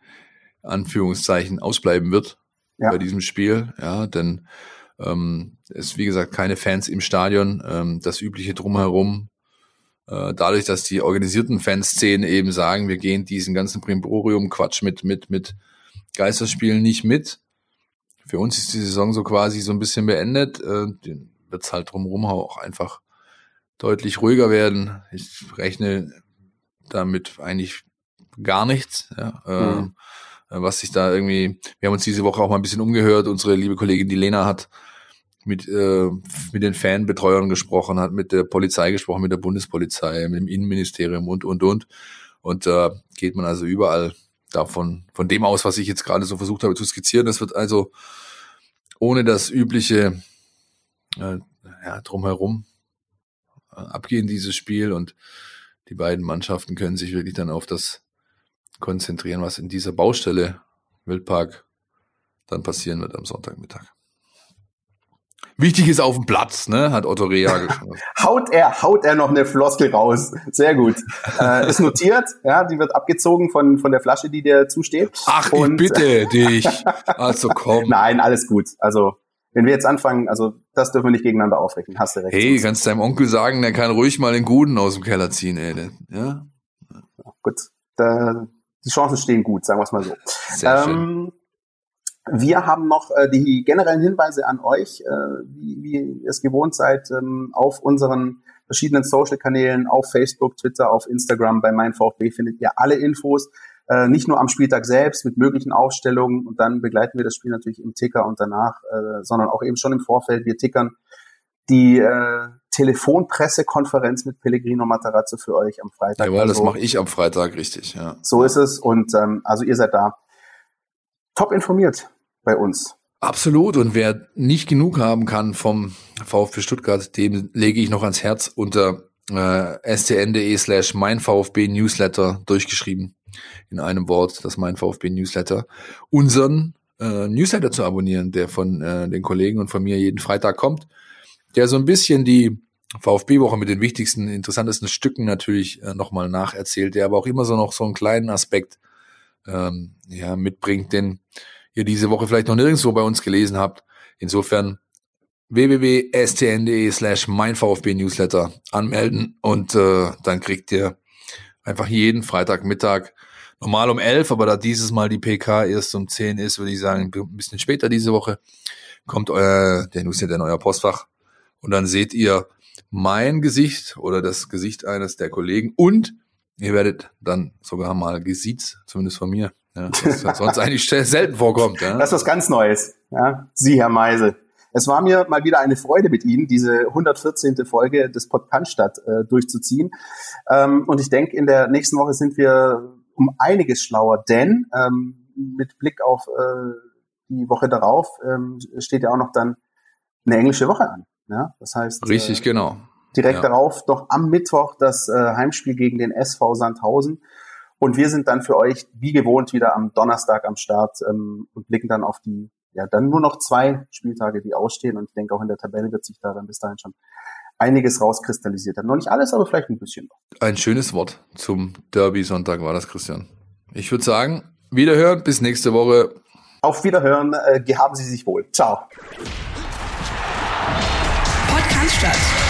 Anführungszeichen, ausbleiben wird ja. bei diesem Spiel, ja, denn ähm, es wie gesagt keine Fans im Stadion, ähm, das übliche drumherum. Äh, dadurch, dass die organisierten Fanszenen eben sagen, wir gehen diesen ganzen Primborium-Quatsch mit mit mit Geisterspielen nicht mit. Für uns ist die Saison so quasi so ein bisschen beendet. Äh, wird's halt drumherum auch einfach deutlich ruhiger werden. Ich rechne damit eigentlich gar nichts. Ja. Mhm. Ähm, was sich da irgendwie, wir haben uns diese Woche auch mal ein bisschen umgehört. Unsere liebe Kollegin die Lena hat mit, äh, mit den Fanbetreuern gesprochen, hat mit der Polizei gesprochen, mit der Bundespolizei, mit dem Innenministerium und, und, und. Und da äh, geht man also überall davon, von dem aus, was ich jetzt gerade so versucht habe zu skizzieren. Das wird also ohne das übliche äh, ja, drumherum abgehen, dieses Spiel. Und die beiden Mannschaften können sich wirklich dann auf das konzentrieren, was in dieser Baustelle Wildpark dann passieren wird am Sonntagmittag. Wichtig ist auf dem Platz, ne? Hat Otto Rea geschrieben. haut er, haut er noch eine Floskel raus. Sehr gut. Äh, ist notiert, ja, die wird abgezogen von, von der Flasche, die dir zusteht. Ach, Und, ich bitte dich. Also komm. Nein, alles gut. Also wenn wir jetzt anfangen, also das dürfen wir nicht gegeneinander aufrechnen, hast du recht. Hey, kannst deinem Onkel sagen, der kann ruhig mal den Guten aus dem Keller ziehen, ey. Ja? Gut, da, die Chancen stehen gut, sagen wir es mal so. Sehr ähm, schön. Wir haben noch äh, die generellen Hinweise an euch, äh, wie, wie ihr es gewohnt seid, ähm, auf unseren verschiedenen Social-Kanälen, auf Facebook, Twitter, auf Instagram, bei mein VfB findet ihr alle Infos. Äh, nicht nur am Spieltag selbst mit möglichen Aufstellungen und dann begleiten wir das Spiel natürlich im Ticker und danach, äh, sondern auch eben schon im Vorfeld. Wir tickern die äh, Telefonpressekonferenz mit Pellegrino Matarazzo für euch am Freitag. Jawohl, also, das mache ich am Freitag, richtig. Ja. So ist es und ähm, also ihr seid da top informiert bei uns. Absolut. Und wer nicht genug haben kann vom VfB Stuttgart, dem lege ich noch ans Herz unter äh, stn.de slash mein VfB Newsletter durchgeschrieben in einem Wort, das mein VfB Newsletter, unseren äh, Newsletter zu abonnieren, der von äh, den Kollegen und von mir jeden Freitag kommt, der so ein bisschen die VfB-Woche mit den wichtigsten, interessantesten Stücken natürlich äh, nochmal nacherzählt, der aber auch immer so noch so einen kleinen Aspekt ähm, ja, mitbringt, den ihr diese Woche vielleicht noch nirgendwo bei uns gelesen habt. Insofern www.stn.de slash mein VfB Newsletter anmelden und äh, dann kriegt ihr einfach jeden Freitagmittag normal um elf, aber da dieses Mal die PK erst um zehn ist, würde ich sagen, ein bisschen später diese Woche, kommt euer, der Newsletter in euer Postfach und dann seht ihr mein Gesicht oder das Gesicht eines der Kollegen und ihr werdet dann sogar mal gesiezt, zumindest von mir, Ja, was sonst eigentlich selten vorkommt. Ja? Das ist was ganz Neues. Ja? Sie, Herr Meise. Es war mir mal wieder eine Freude mit Ihnen, diese 114. Folge des Podcast äh, durchzuziehen. Ähm, und ich denke, in der nächsten Woche sind wir um einiges schlauer, denn ähm, mit Blick auf äh, die Woche darauf ähm, steht ja auch noch dann eine englische Woche an. Ja? Das heißt, richtig, äh, genau. Direkt ja. darauf doch am Mittwoch das äh, Heimspiel gegen den SV Sandhausen. Und wir sind dann für euch wie gewohnt wieder am Donnerstag am Start ähm, und blicken dann auf die, ja, dann nur noch zwei Spieltage, die ausstehen. Und ich denke, auch in der Tabelle wird sich da dann bis dahin schon einiges rauskristallisiert haben. Noch nicht alles, aber vielleicht ein bisschen. Ein schönes Wort zum Derby-Sonntag war das, Christian. Ich würde sagen, Wiederhören, bis nächste Woche. Auf Wiederhören, äh, gehaben Sie sich wohl. Ciao. Podcast statt.